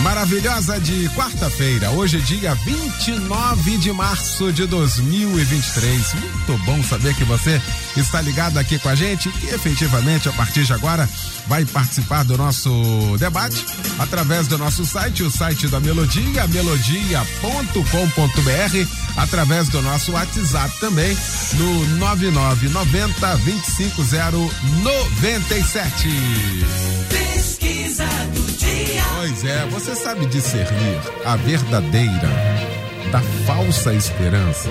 maravilhosa de quarta-feira. Hoje é dia 29 de março de 2023. Muito bom saber que você está ligado aqui com a gente e efetivamente a partir de agora vai participar do nosso debate através do nosso site, o site da Melodia, melodia.com.br, através do nosso WhatsApp também, no 9990 25097. Pesquisa do dia. Pois é, você sabe discernir a verdadeira da falsa esperança.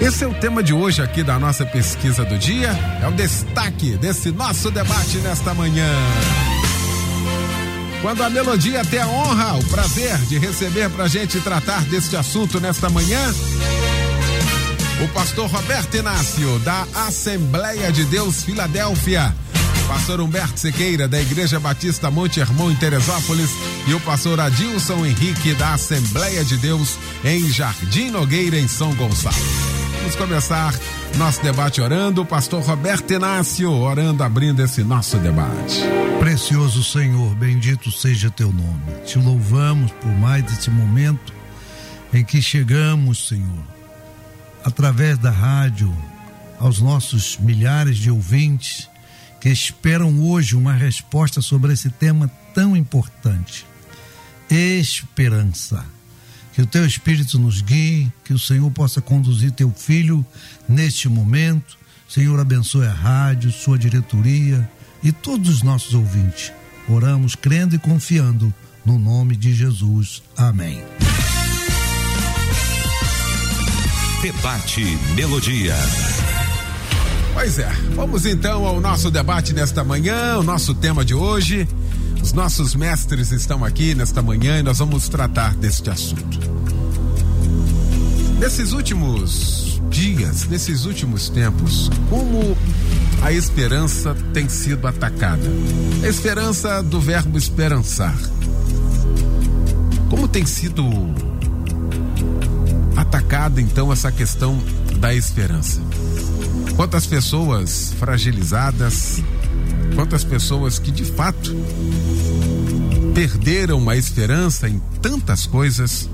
Esse é o tema de hoje aqui da nossa pesquisa do dia. É o destaque desse nosso debate nesta manhã. Quando a melodia tem a honra, o prazer de receber para a gente tratar deste assunto nesta manhã, o pastor Roberto Inácio, da Assembleia de Deus Filadélfia, pastor Humberto Sequeira, da Igreja Batista Monte Hermon, em Teresópolis, e o pastor Adilson Henrique, da Assembleia de Deus, em Jardim Nogueira, em São Gonçalo. Vamos começar nosso debate orando. O pastor Roberto Inácio orando, abrindo esse nosso debate. Precioso Senhor, bendito seja teu nome. Te louvamos por mais esse momento em que chegamos, Senhor, através da rádio, aos nossos milhares de ouvintes que esperam hoje uma resposta sobre esse tema tão importante. Esperança que o teu Espírito nos guie, que o Senhor possa conduzir teu filho neste momento. Senhor, abençoe a rádio, sua diretoria e todos os nossos ouvintes. Oramos crendo e confiando no nome de Jesus. Amém. Debate Melodia. Pois é, vamos então ao nosso debate nesta manhã, o nosso tema de hoje. Os nossos mestres estão aqui nesta manhã e nós vamos tratar deste assunto. Nesses últimos dias, nesses últimos tempos, como a esperança tem sido atacada? A esperança do verbo esperançar. Como tem sido atacada então essa questão da esperança? Quantas pessoas fragilizadas, quantas pessoas que de fato perderam a esperança em tantas coisas,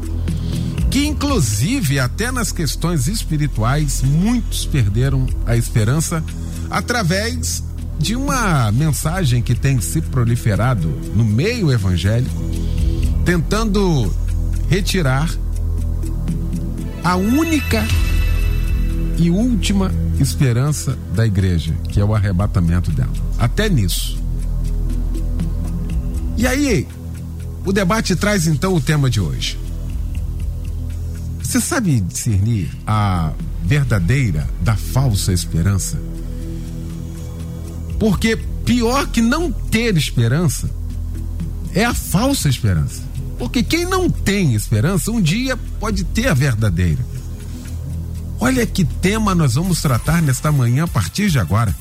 que inclusive até nas questões espirituais muitos perderam a esperança através de uma mensagem que tem se proliferado no meio evangélico, tentando retirar a única e última esperança da igreja, que é o arrebatamento dela. Até nisso. E aí, o debate traz então o tema de hoje. Você sabe discernir a verdadeira da falsa esperança? Porque pior que não ter esperança é a falsa esperança. Porque quem não tem esperança, um dia pode ter a verdadeira. Olha que tema nós vamos tratar nesta manhã a partir de agora.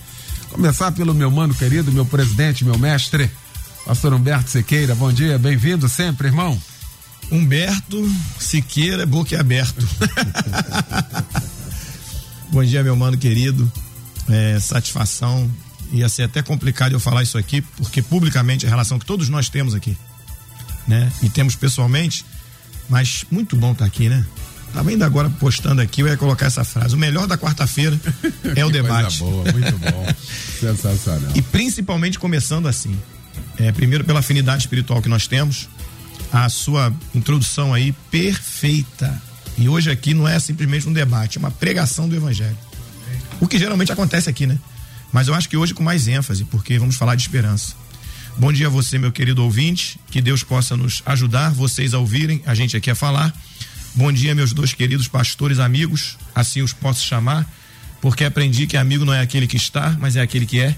Começar pelo meu mano querido, meu presidente, meu mestre, pastor Humberto Sequeira. Bom dia, bem-vindo sempre, irmão. Humberto Siqueira, boca aberto. Bom dia, meu mano querido. É, satisfação. Ia ser até complicado eu falar isso aqui, porque publicamente é a relação que todos nós temos aqui, né? E temos pessoalmente, mas muito bom estar tá aqui, né? Tava ainda agora postando aqui, eu ia colocar essa frase. O melhor da quarta-feira é o debate. boa, muito bom. Sensacional. E principalmente começando assim. É, primeiro pela afinidade espiritual que nós temos, a sua introdução aí perfeita. E hoje aqui não é simplesmente um debate, é uma pregação do evangelho. O que geralmente acontece aqui, né? Mas eu acho que hoje com mais ênfase, porque vamos falar de esperança. Bom dia a você, meu querido ouvinte, que Deus possa nos ajudar, vocês a ouvirem, a gente aqui a falar Bom dia, meus dois queridos pastores amigos, assim os posso chamar, porque aprendi que amigo não é aquele que está, mas é aquele que é.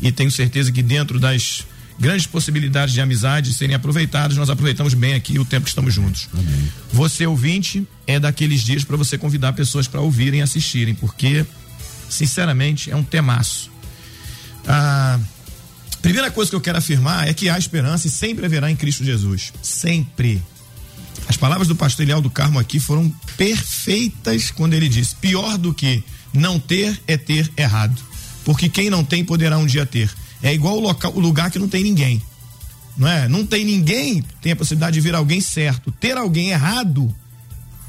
E tenho certeza que dentro das grandes possibilidades de amizade serem aproveitadas. Nós aproveitamos bem aqui o tempo que estamos juntos. Amém. Você ouvinte é daqueles dias para você convidar pessoas para ouvirem e assistirem, porque sinceramente é um temaço. A primeira coisa que eu quero afirmar é que há esperança e sempre haverá em Cristo Jesus. Sempre. As palavras do pastor Eliel do Carmo aqui foram perfeitas quando ele disse: pior do que não ter é ter errado. Porque quem não tem poderá um dia ter. É igual o, local, o lugar que não tem ninguém. Não é? Não tem ninguém, tem a possibilidade de vir alguém certo. Ter alguém errado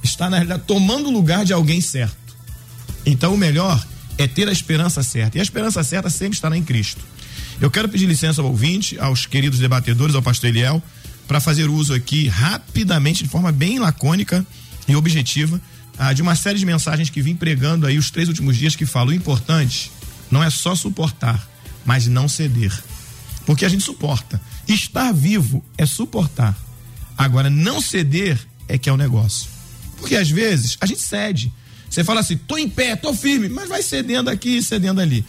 está, na realidade, tomando o lugar de alguém certo. Então, o melhor é ter a esperança certa. E a esperança certa sempre estará em Cristo. Eu quero pedir licença ao ouvinte, aos queridos debatedores, ao pastor Eliel, para fazer uso aqui rapidamente, de forma bem lacônica e objetiva, ah, de uma série de mensagens que vim pregando aí os três últimos dias que falam o importante não é só suportar, mas não ceder. Porque a gente suporta. Estar vivo é suportar. Agora, não ceder é que é o negócio. Porque às vezes a gente cede. Você fala assim, tô em pé, tô firme, mas vai cedendo aqui, cedendo ali.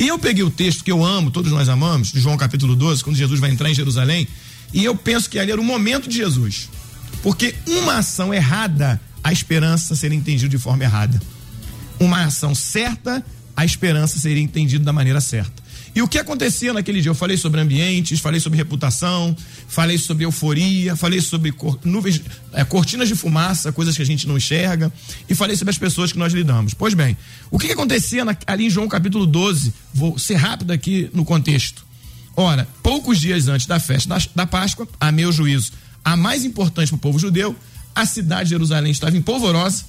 E eu peguei o texto que eu amo, todos nós amamos, de João capítulo 12, quando Jesus vai entrar em Jerusalém, e eu penso que ali era o momento de Jesus. Porque uma ação errada, a esperança seria entendida de forma errada. Uma ação certa, a esperança seria entendida da maneira certa. E o que acontecia naquele dia? Eu falei sobre ambientes, falei sobre reputação, falei sobre euforia, falei sobre cor, nuvens, é, cortinas de fumaça, coisas que a gente não enxerga, e falei sobre as pessoas que nós lidamos. Pois bem, o que, que acontecia na, ali em João capítulo 12? Vou ser rápido aqui no contexto. Ora, poucos dias antes da festa da, da Páscoa, a meu juízo, a mais importante para o povo judeu, a cidade de Jerusalém estava em polvorosa,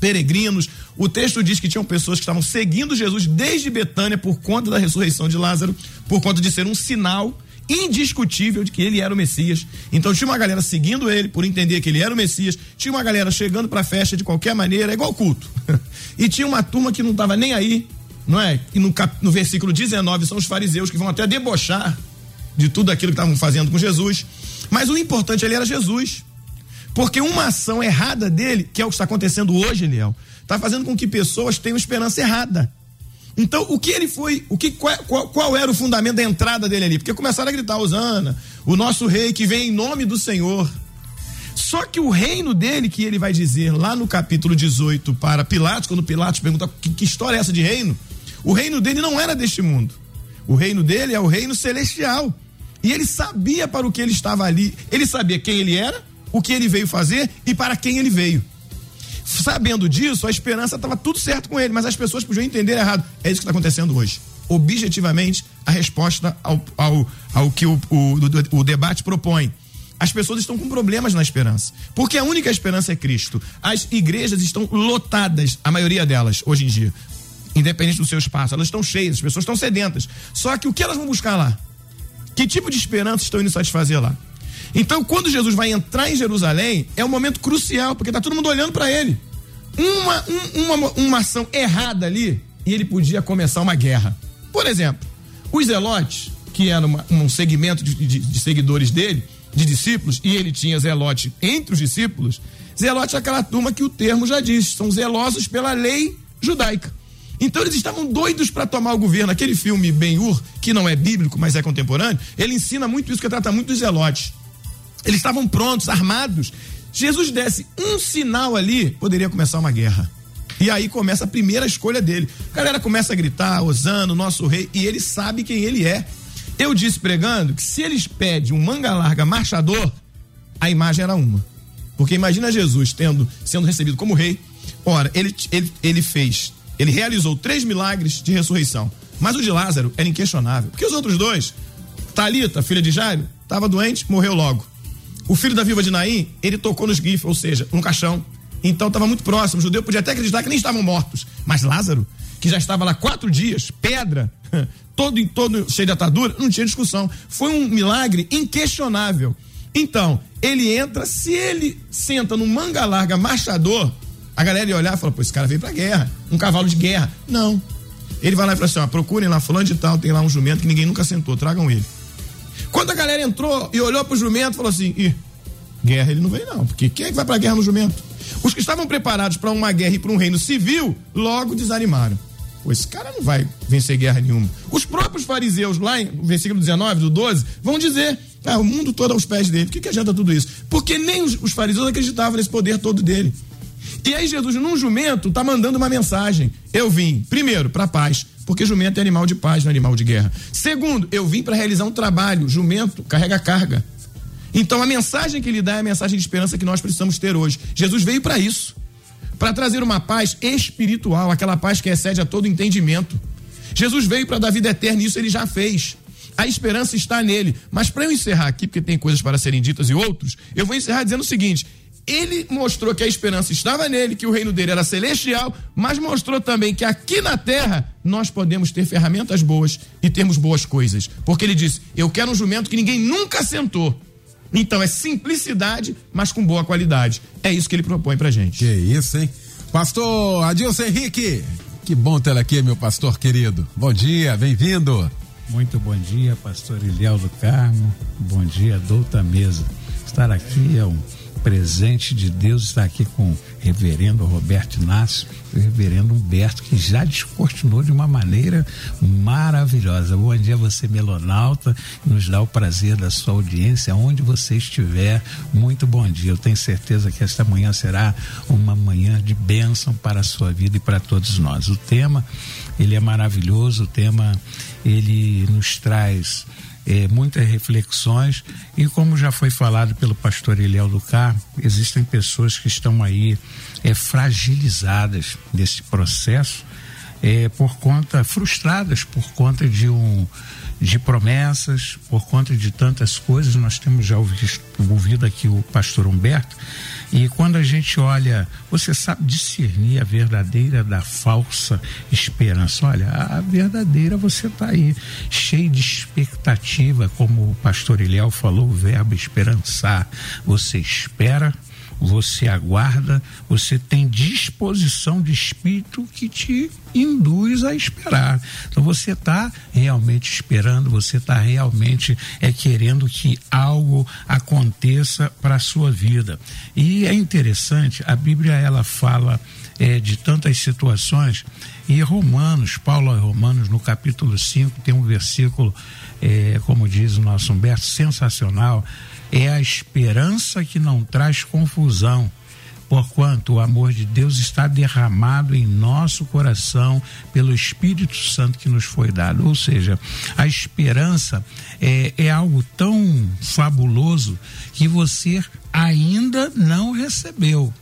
peregrinos. O texto diz que tinham pessoas que estavam seguindo Jesus desde Betânia por conta da ressurreição de Lázaro, por conta de ser um sinal indiscutível de que ele era o Messias. Então tinha uma galera seguindo ele por entender que ele era o Messias, tinha uma galera chegando para a festa de qualquer maneira, é igual culto. e tinha uma turma que não estava nem aí, não é? E no, cap, no versículo 19 são os fariseus que vão até debochar de tudo aquilo que estavam fazendo com Jesus. Mas o importante ali era Jesus. Porque uma ação errada dele, que é o que está acontecendo hoje, Eliel, está fazendo com que pessoas tenham esperança errada. Então, o que ele foi, o que qual, qual, qual, era o fundamento da entrada dele ali? Porque começaram a gritar, Osana, o nosso rei que vem em nome do Senhor. Só que o reino dele, que ele vai dizer lá no capítulo 18 para Pilatos, quando Pilatos pergunta que, que história é essa de reino, o reino dele não era deste mundo. O reino dele é o reino celestial. E ele sabia para o que ele estava ali. Ele sabia quem ele era, o que ele veio fazer e para quem ele veio. Sabendo disso, a esperança estava tudo certo com ele, mas as pessoas podiam entender errado. É isso que está acontecendo hoje. Objetivamente, a resposta ao, ao, ao que o, o, o, o debate propõe. As pessoas estão com problemas na esperança. Porque a única esperança é Cristo. As igrejas estão lotadas, a maioria delas, hoje em dia. Independente do seu espaço. Elas estão cheias, as pessoas estão sedentas. Só que o que elas vão buscar lá? Que tipo de esperança estão indo satisfazer lá? Então, quando Jesus vai entrar em Jerusalém, é um momento crucial, porque está todo mundo olhando para ele. Uma, um, uma, uma ação errada ali, e ele podia começar uma guerra. Por exemplo, os zelotes, que era uma, um segmento de, de, de, seguidores dele, de discípulos, e ele tinha zelote entre os discípulos, zelote é aquela turma que o termo já diz, são zelosos pela lei judaica. Então eles estavam doidos para tomar o governo. Aquele filme Ben-Hur, que não é bíblico, mas é contemporâneo, ele ensina muito isso, que trata muito dos zelotes. Eles estavam prontos, armados. Jesus desse um sinal ali, poderia começar uma guerra. E aí começa a primeira escolha dele. A galera começa a gritar, Osano, nosso rei, e ele sabe quem ele é. Eu disse pregando que se eles pedem um manga larga marchador, a imagem era uma. Porque imagina Jesus tendo, sendo recebido como rei. Ora, ele, ele, ele fez, ele realizou três milagres de ressurreição. Mas o de Lázaro era inquestionável. Porque os outros dois, Talita, filha de Jairo, estava doente, morreu logo. O filho da viúva de Naim, ele tocou nos grifos, ou seja, no caixão. Então estava muito próximo. O judeu podia até acreditar que nem estavam mortos. Mas Lázaro, que já estava lá quatro dias, pedra, todo todo cheio de atadura, não tinha discussão. Foi um milagre inquestionável. Então, ele entra, se ele senta no manga larga marchador, a galera ia olhar e falar, pô, esse cara veio pra guerra, um cavalo de guerra. Não. Ele vai lá e fala assim, ó, procurem lá fulano de tal, tem lá um jumento que ninguém nunca sentou, tragam ele. Quando a galera entrou e olhou pro jumento, falou assim: Ih, guerra ele não vem, não. Porque quem é que vai pra guerra no jumento? Os que estavam preparados para uma guerra e para um reino civil, logo desanimaram. pô, esse cara não vai vencer guerra nenhuma. Os próprios fariseus, lá no versículo 19 do 12, vão dizer: ah, o mundo todo aos pés dele. Por que, que adianta tudo isso? Porque nem os, os fariseus acreditavam nesse poder todo dele. E aí Jesus, num jumento, tá mandando uma mensagem. Eu vim, primeiro, para paz, porque jumento é animal de paz, não é animal de guerra. Segundo, eu vim para realizar um trabalho. Jumento carrega carga. Então a mensagem que ele dá é a mensagem de esperança que nós precisamos ter hoje. Jesus veio para isso, para trazer uma paz espiritual, aquela paz que excede a todo entendimento. Jesus veio para dar vida eterna, e isso ele já fez. A esperança está nele. Mas para eu encerrar aqui, porque tem coisas para serem ditas e outros, eu vou encerrar dizendo o seguinte: ele mostrou que a esperança estava nele, que o reino dele era celestial, mas mostrou também que aqui na terra nós podemos ter ferramentas boas e termos boas coisas. Porque ele disse: Eu quero um jumento que ninguém nunca sentou. Então é simplicidade, mas com boa qualidade. É isso que ele propõe pra gente. Que isso, hein? Pastor Adilson Henrique, que bom tê-lo aqui, meu pastor querido. Bom dia, bem-vindo. Muito bom dia, pastor Ilhéu do Carmo. Bom dia, douta mesa. Estar aqui é um presente de Deus estar aqui com o reverendo Roberto Inácio e o reverendo Humberto, que já descortinou de uma maneira maravilhosa. Bom dia a você, melonauta, nos dá o prazer da sua audiência, onde você estiver. Muito bom dia. Eu tenho certeza que esta manhã será uma manhã de bênção para a sua vida e para todos nós. O tema, ele é maravilhoso, o tema, ele nos traz é, muitas reflexões. E como já foi falado pelo pastor Eliel Carmo, existem pessoas que estão aí é, fragilizadas nesse processo é, por conta, frustradas por conta de um de promessas, por conta de tantas coisas, nós temos já ouvido, ouvido aqui o pastor Humberto, e quando a gente olha, você sabe discernir a verdadeira da falsa esperança. Olha, a verdadeira você está aí, cheio de expectativa, como o pastor Eliel falou, o verbo esperançar. Você espera você aguarda, você tem disposição de espírito que te induz a esperar. Então você está realmente esperando, você está realmente é querendo que algo aconteça para a sua vida. E é interessante, a Bíblia ela fala é, de tantas situações e Romanos, Paulo a Romanos no capítulo 5 tem um versículo, é, como diz o nosso Humberto, sensacional é a esperança que não traz confusão, porquanto o amor de Deus está derramado em nosso coração pelo Espírito Santo que nos foi dado. Ou seja, a esperança é, é algo tão fabuloso que você ainda não recebeu.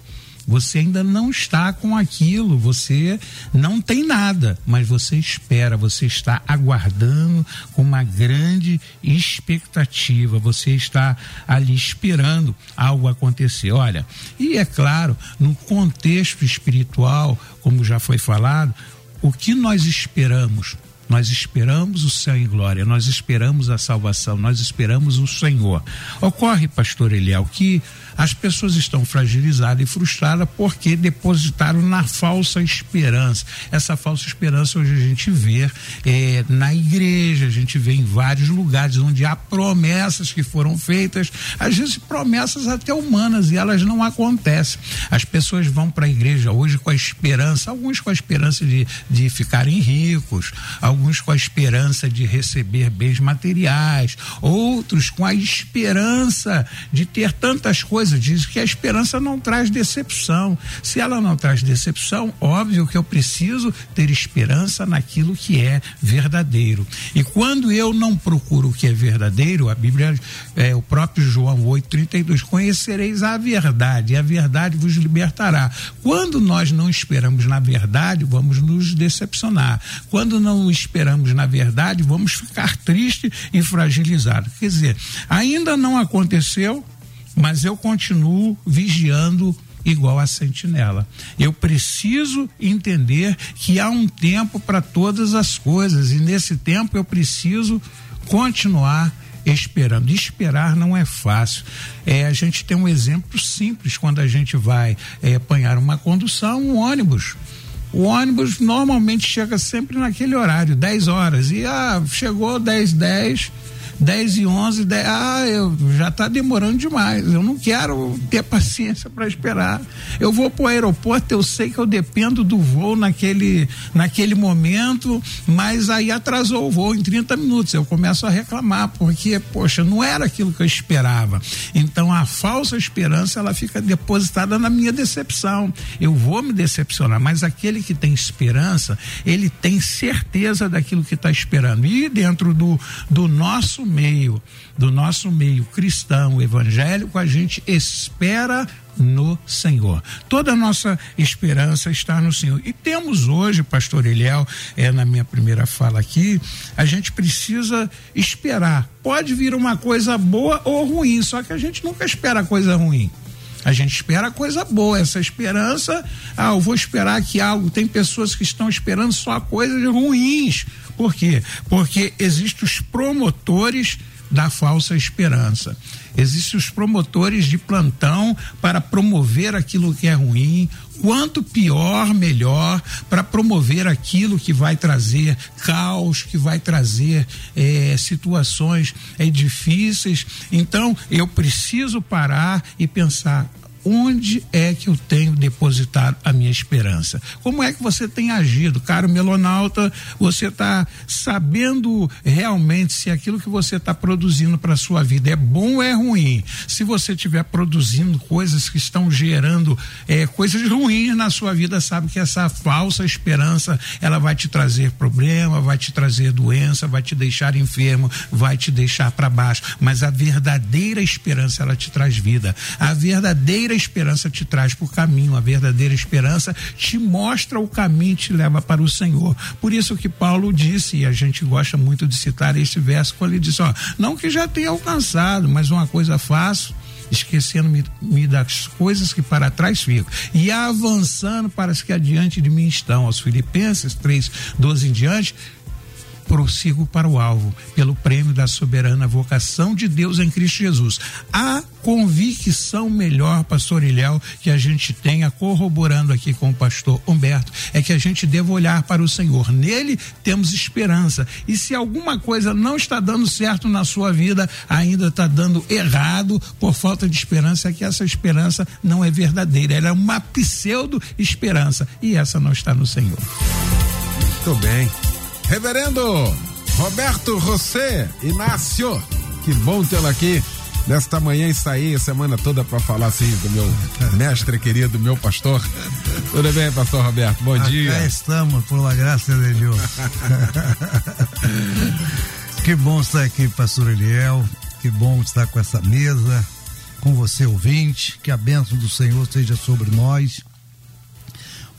Você ainda não está com aquilo, você não tem nada, mas você espera, você está aguardando com uma grande expectativa, você está ali esperando algo acontecer. Olha, e é claro, no contexto espiritual, como já foi falado, o que nós esperamos? Nós esperamos o céu em glória, nós esperamos a salvação, nós esperamos o Senhor. Ocorre, pastor Eliel, que as pessoas estão fragilizadas e frustradas porque depositaram na falsa esperança. Essa falsa esperança hoje a gente vê é, na igreja, a gente vê em vários lugares onde há promessas que foram feitas, às vezes promessas até humanas e elas não acontecem. As pessoas vão para a igreja hoje com a esperança, alguns com a esperança de, de ficarem ricos, alguns com a esperança de receber bens materiais, outros com a esperança de ter tantas coisas coisa, diz que a esperança não traz decepção. Se ela não traz decepção, óbvio que eu preciso ter esperança naquilo que é verdadeiro. E quando eu não procuro o que é verdadeiro, a Bíblia, é, o próprio João 8,32, conhecereis a verdade, e a verdade vos libertará. Quando nós não esperamos na verdade, vamos nos decepcionar. Quando não esperamos na verdade, vamos ficar tristes e fragilizados. Quer dizer, ainda não aconteceu, mas eu continuo vigiando igual a sentinela. Eu preciso entender que há um tempo para todas as coisas e nesse tempo eu preciso continuar esperando. Esperar não é fácil. É, a gente tem um exemplo simples quando a gente vai é, apanhar uma condução, um ônibus. O ônibus normalmente chega sempre naquele horário, 10 horas. E ah, chegou 10, 10 10 e 11, 10, ah, eu já está demorando demais. Eu não quero ter paciência para esperar. Eu vou para o aeroporto, eu sei que eu dependo do voo naquele, naquele momento, mas aí atrasou o voo em 30 minutos. Eu começo a reclamar, porque, poxa, não era aquilo que eu esperava. Então a falsa esperança ela fica depositada na minha decepção. Eu vou me decepcionar, mas aquele que tem esperança, ele tem certeza daquilo que está esperando. E dentro do, do nosso meio, do nosso meio cristão, evangélico, a gente espera no Senhor. Toda a nossa esperança está no Senhor. E temos hoje, pastor Eliel, é na minha primeira fala aqui, a gente precisa esperar. Pode vir uma coisa boa ou ruim, só que a gente nunca espera coisa ruim. A gente espera coisa boa, essa esperança, ah, eu vou esperar que algo, tem pessoas que estão esperando só coisas ruins. Por quê? Porque existem os promotores da falsa esperança. Existem os promotores de plantão para promover aquilo que é ruim, quanto pior, melhor, para promover aquilo que vai trazer caos, que vai trazer eh, situações eh, difíceis. Então, eu preciso parar e pensar onde é que eu tenho depositado a minha esperança? Como é que você tem agido? Caro melonauta, você está sabendo realmente se aquilo que você está produzindo para sua vida é bom ou é ruim? Se você estiver produzindo coisas que estão gerando é, coisas ruins na sua vida, sabe que essa falsa esperança ela vai te trazer problema, vai te trazer doença, vai te deixar enfermo, vai te deixar para baixo. Mas a verdadeira esperança ela te traz vida. A verdadeira esperança te traz por caminho, a verdadeira esperança te mostra o caminho, te leva para o Senhor. Por isso que Paulo disse, e a gente gosta muito de citar esse verso, quando ele diz: Ó, não que já tenha alcançado, mas uma coisa faço esquecendo-me das coisas que para trás ficam e avançando para as que adiante de mim estão. Aos Filipenses 3, 12 em diante, prossigo para o alvo, pelo prêmio da soberana vocação de Deus em Cristo Jesus. A convicção melhor, pastor Ilhéu, que a gente tenha, corroborando aqui com o pastor Humberto, é que a gente deva olhar para o Senhor. Nele temos esperança. E se alguma coisa não está dando certo na sua vida, ainda está dando errado por falta de esperança, é que essa esperança não é verdadeira. Ela é uma pseudo-esperança. E essa não está no Senhor. Muito bem. Reverendo Roberto José Inácio, que bom tê-lo aqui nesta manhã e sair a semana toda para falar assim do meu mestre querido, meu pastor. Tudo bem, pastor Roberto? Bom Acá dia. estamos, por la graça de Deus. que bom estar aqui, pastor Eliel. Que bom estar com essa mesa, com você ouvinte. Que a bênção do Senhor seja sobre nós.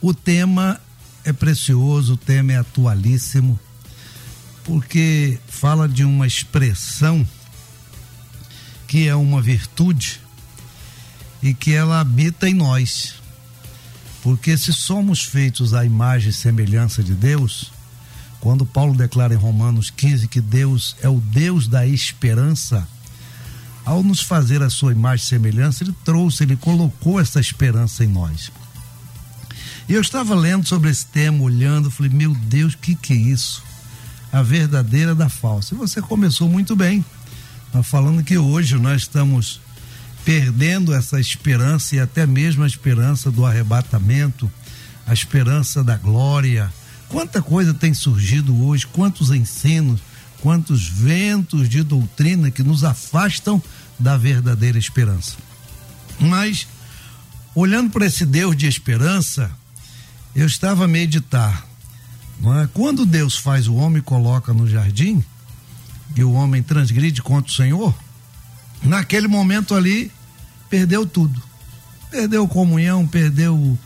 O tema é precioso, o tema é atualíssimo, porque fala de uma expressão que é uma virtude e que ela habita em nós. Porque se somos feitos à imagem e semelhança de Deus, quando Paulo declara em Romanos 15 que Deus é o Deus da esperança, ao nos fazer a sua imagem e semelhança, ele trouxe, ele colocou essa esperança em nós. E eu estava lendo sobre esse tema, olhando, falei, meu Deus, o que, que é isso? A verdadeira da falsa. E você começou muito bem, falando que hoje nós estamos perdendo essa esperança e até mesmo a esperança do arrebatamento, a esperança da glória. Quanta coisa tem surgido hoje, quantos ensinos, quantos ventos de doutrina que nos afastam da verdadeira esperança. Mas, olhando para esse Deus de esperança, eu estava a meditar. É? Quando Deus faz o homem coloca no jardim, e o homem transgride contra o Senhor, naquele momento ali, perdeu tudo. Perdeu comunhão, perdeu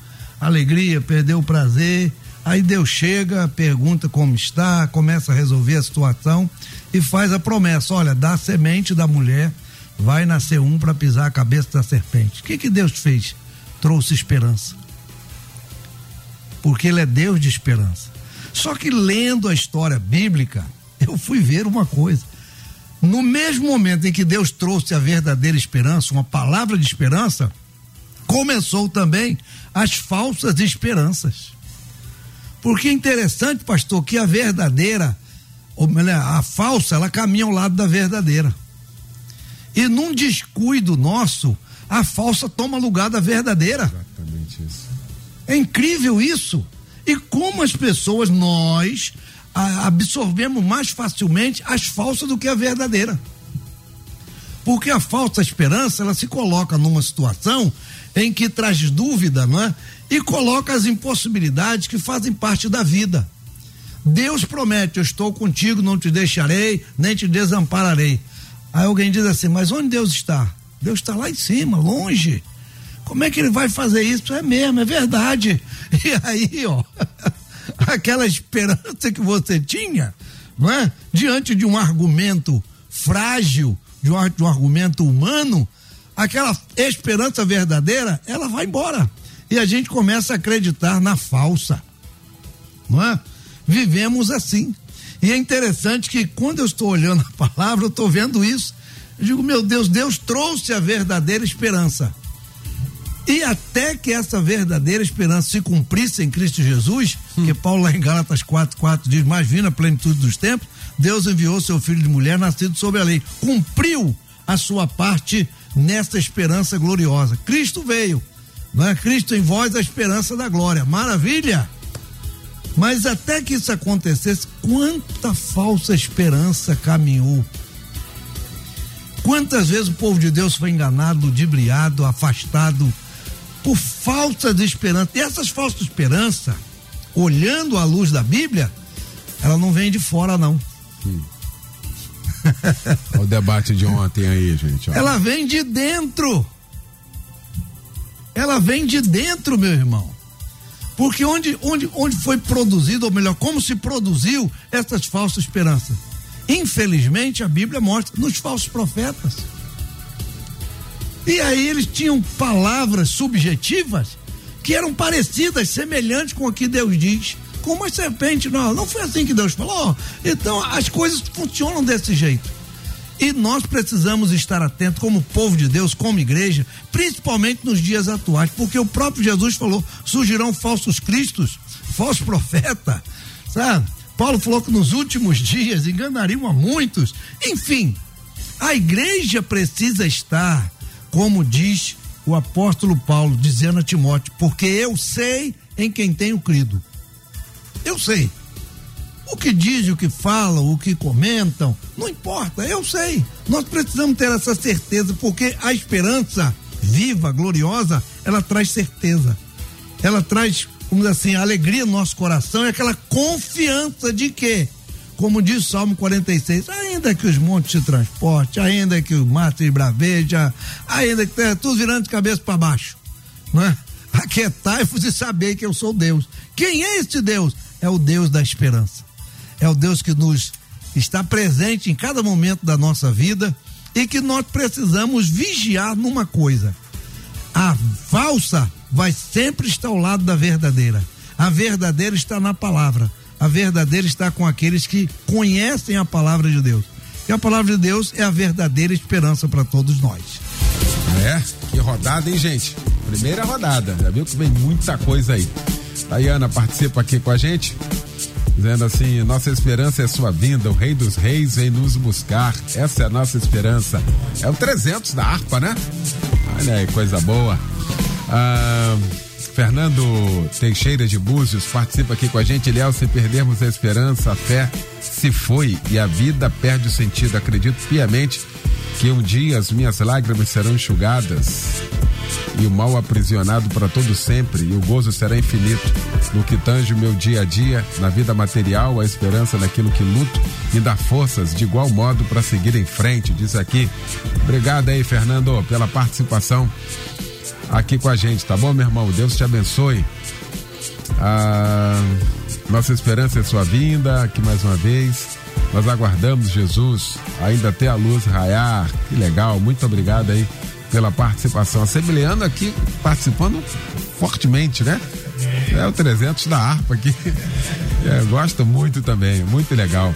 alegria, perdeu prazer. Aí Deus chega, pergunta como está, começa a resolver a situação e faz a promessa: olha, da semente da mulher vai nascer um para pisar a cabeça da serpente. O que, que Deus fez? Trouxe esperança porque ele é Deus de esperança. Só que lendo a história bíblica, eu fui ver uma coisa. No mesmo momento em que Deus trouxe a verdadeira esperança, uma palavra de esperança, começou também as falsas esperanças. Porque é interessante, pastor, que a verdadeira ou melhor, a falsa, ela caminha ao lado da verdadeira. E num descuido nosso, a falsa toma lugar da verdadeira. Exatamente isso. É incrível isso. E como as pessoas, nós, absorvemos mais facilmente as falsas do que a verdadeira. Porque a falsa esperança, ela se coloca numa situação em que traz dúvida, não é? E coloca as impossibilidades que fazem parte da vida. Deus promete: Eu estou contigo, não te deixarei, nem te desampararei. Aí alguém diz assim: Mas onde Deus está? Deus está lá em cima, longe. Como é que ele vai fazer isso? É mesmo, é verdade. E aí, ó, aquela esperança que você tinha, não é? Diante de um argumento frágil, de um, um argumento humano, aquela esperança verdadeira, ela vai embora. E a gente começa a acreditar na falsa. Não é? Vivemos assim. E é interessante que quando eu estou olhando a palavra, eu estou vendo isso. Eu digo, meu Deus, Deus trouxe a verdadeira esperança. E até que essa verdadeira esperança se cumprisse em Cristo Jesus, hum. que Paulo lá em Gálatas 4, 4 diz, mais vindo a plenitude dos tempos, Deus enviou seu filho de mulher nascido sob a lei. Cumpriu a sua parte nessa esperança gloriosa. Cristo veio, não é? Cristo em vós a esperança da glória. Maravilha! Mas até que isso acontecesse, quanta falsa esperança caminhou. Quantas vezes o povo de Deus foi enganado, ludibriado, afastado por falta de esperança. E essas falsas esperanças, olhando à luz da Bíblia, ela não vem de fora, não. Hum. Olha o debate de ontem aí, gente. Olha. Ela vem de dentro. Ela vem de dentro, meu irmão. Porque onde, onde, onde foi produzido, ou melhor, como se produziu essas falsas esperanças? Infelizmente, a Bíblia mostra nos falsos profetas. E aí eles tinham palavras subjetivas que eram parecidas, semelhantes com o que Deus diz. Como a serpente, não, não foi assim que Deus falou. Então as coisas funcionam desse jeito. E nós precisamos estar atentos, como povo de Deus, como igreja, principalmente nos dias atuais, porque o próprio Jesus falou: surgirão falsos cristos, falsos profetas, sabe? Paulo falou que nos últimos dias enganariam a muitos. Enfim, a igreja precisa estar como diz o apóstolo Paulo, dizendo a Timóteo, porque eu sei em quem tenho crido. Eu sei. O que dizem, o que falam, o que comentam, não importa, eu sei. Nós precisamos ter essa certeza, porque a esperança viva, gloriosa, ela traz certeza. Ela traz, vamos dizer assim, alegria no nosso coração e aquela confiança de que como diz Salmo 46, ainda que os montes se transportem, ainda que o mato se braveja, ainda que tenha tudo virando de cabeça para baixo, não é? Aquietai-vos e saber que eu sou Deus. Quem é este Deus? É o Deus da esperança. É o Deus que nos está presente em cada momento da nossa vida e que nós precisamos vigiar numa coisa. A falsa vai sempre estar ao lado da verdadeira. A verdadeira está na palavra a verdadeira está com aqueles que conhecem a palavra de Deus. E a palavra de Deus é a verdadeira esperança para todos nós. É, que rodada, hein, gente? Primeira rodada. Já viu que vem muita coisa aí. Tayana participa aqui com a gente, dizendo assim: nossa esperança é sua vinda, o Rei dos Reis vem nos buscar. Essa é a nossa esperança. É o 300 da harpa, né? Olha aí, coisa boa. Ah. Fernando Teixeira de Búzios participa aqui com a gente. Léo, se perdermos a esperança, a fé se foi e a vida perde o sentido. Acredito piamente que um dia as minhas lágrimas serão enxugadas e o mal aprisionado para todo sempre e o gozo será infinito. No que tange o meu dia a dia, na vida material, a esperança naquilo que luto me dá forças de igual modo para seguir em frente, diz aqui. Obrigado aí, Fernando, pela participação aqui com a gente, tá bom, meu irmão? Deus te abençoe. Ah, nossa esperança é sua vinda aqui mais uma vez. Nós aguardamos Jesus ainda até a luz raiar. Que legal, muito obrigado aí pela participação. Assembleando aqui, participando fortemente, né? É o 300 da harpa aqui. É, gosto muito também, muito legal.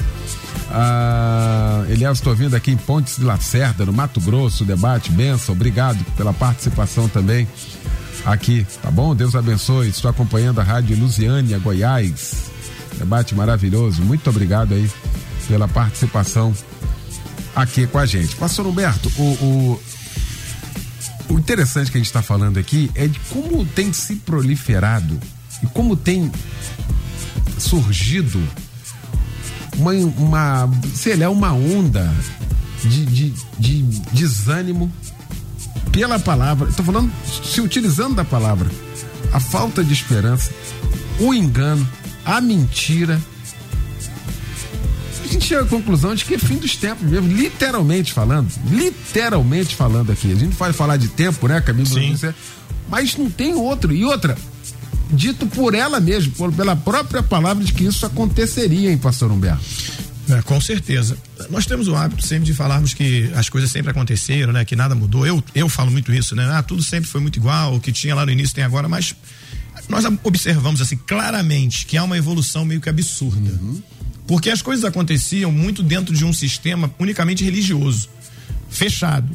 Ah, Elias, estou vindo aqui em Pontes de Lacerda, no Mato Grosso, debate, benção, obrigado pela participação também aqui, tá bom? Deus abençoe, estou acompanhando a Rádio Lusiânia, Goiás, debate maravilhoso, muito obrigado aí pela participação aqui com a gente. Pastor Humberto, o, o, o interessante que a gente está falando aqui é de como tem se proliferado e como tem surgido uma, uma sei lá, uma onda de, de, de desânimo pela palavra. Estou falando, se utilizando da palavra, a falta de esperança, o engano, a mentira. A gente chega à conclusão de que é fim dos tempos mesmo, literalmente falando. Literalmente falando aqui. A gente pode falar de tempo, né, Camilo? Sim. Mas não tem outro. E outra, dito por ela mesma, por, pela própria palavra de que isso aconteceria, hein, pastor Humberto? É, com certeza. Nós temos o hábito sempre de falarmos que as coisas sempre aconteceram, né? Que nada mudou. Eu, eu falo muito isso, né? Ah, tudo sempre foi muito igual, o que tinha lá no início tem agora, mas nós observamos assim claramente que há uma evolução meio que absurda. Porque as coisas aconteciam muito dentro de um sistema unicamente religioso, fechado.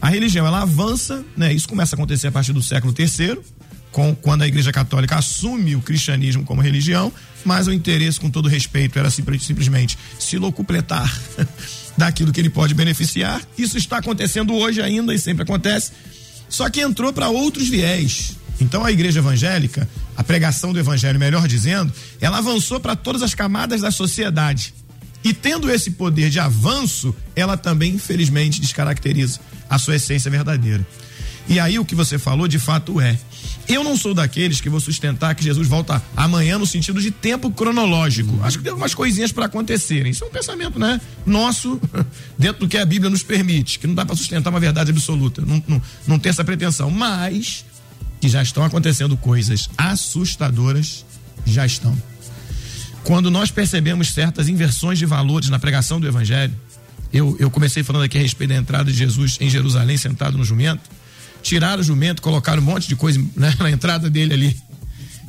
A religião ela avança, né? Isso começa a acontecer a partir do século terceiro, com, quando a Igreja Católica assume o cristianismo como religião, mas o interesse, com todo respeito, era simples- simplesmente se locupletar daquilo que ele pode beneficiar. Isso está acontecendo hoje ainda e sempre acontece. Só que entrou para outros viés. Então a igreja evangélica, a pregação do evangelho, melhor dizendo, ela avançou para todas as camadas da sociedade. E tendo esse poder de avanço, ela também, infelizmente, descaracteriza a sua essência verdadeira. E aí o que você falou de fato é. Eu não sou daqueles que vou sustentar que Jesus volta amanhã no sentido de tempo cronológico. Acho que tem algumas coisinhas para acontecerem. Isso é um pensamento, né? Nosso, dentro do que a Bíblia nos permite, que não dá para sustentar uma verdade absoluta. Não, não, não tem essa pretensão. Mas que já estão acontecendo coisas assustadoras, já estão. Quando nós percebemos certas inversões de valores na pregação do Evangelho, eu, eu comecei falando aqui a respeito da entrada de Jesus em Jerusalém sentado no jumento. Tiraram o jumento, colocaram um monte de coisa né, na entrada dele ali.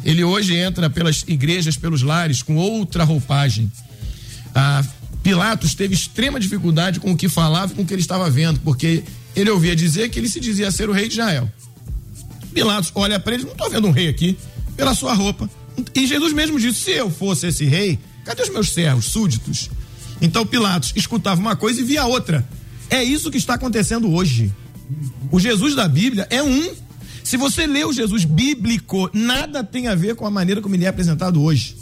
Ele hoje entra pelas igrejas, pelos lares, com outra roupagem. Ah, Pilatos teve extrema dificuldade com o que falava com o que ele estava vendo, porque ele ouvia dizer que ele se dizia ser o rei de Israel. Pilatos olha para ele, não estou vendo um rei aqui, pela sua roupa. E Jesus mesmo disse: se eu fosse esse rei, cadê os meus servos, súditos? Então Pilatos escutava uma coisa e via outra. É isso que está acontecendo hoje. O Jesus da Bíblia é um. Se você lê o Jesus bíblico, nada tem a ver com a maneira como ele é apresentado hoje.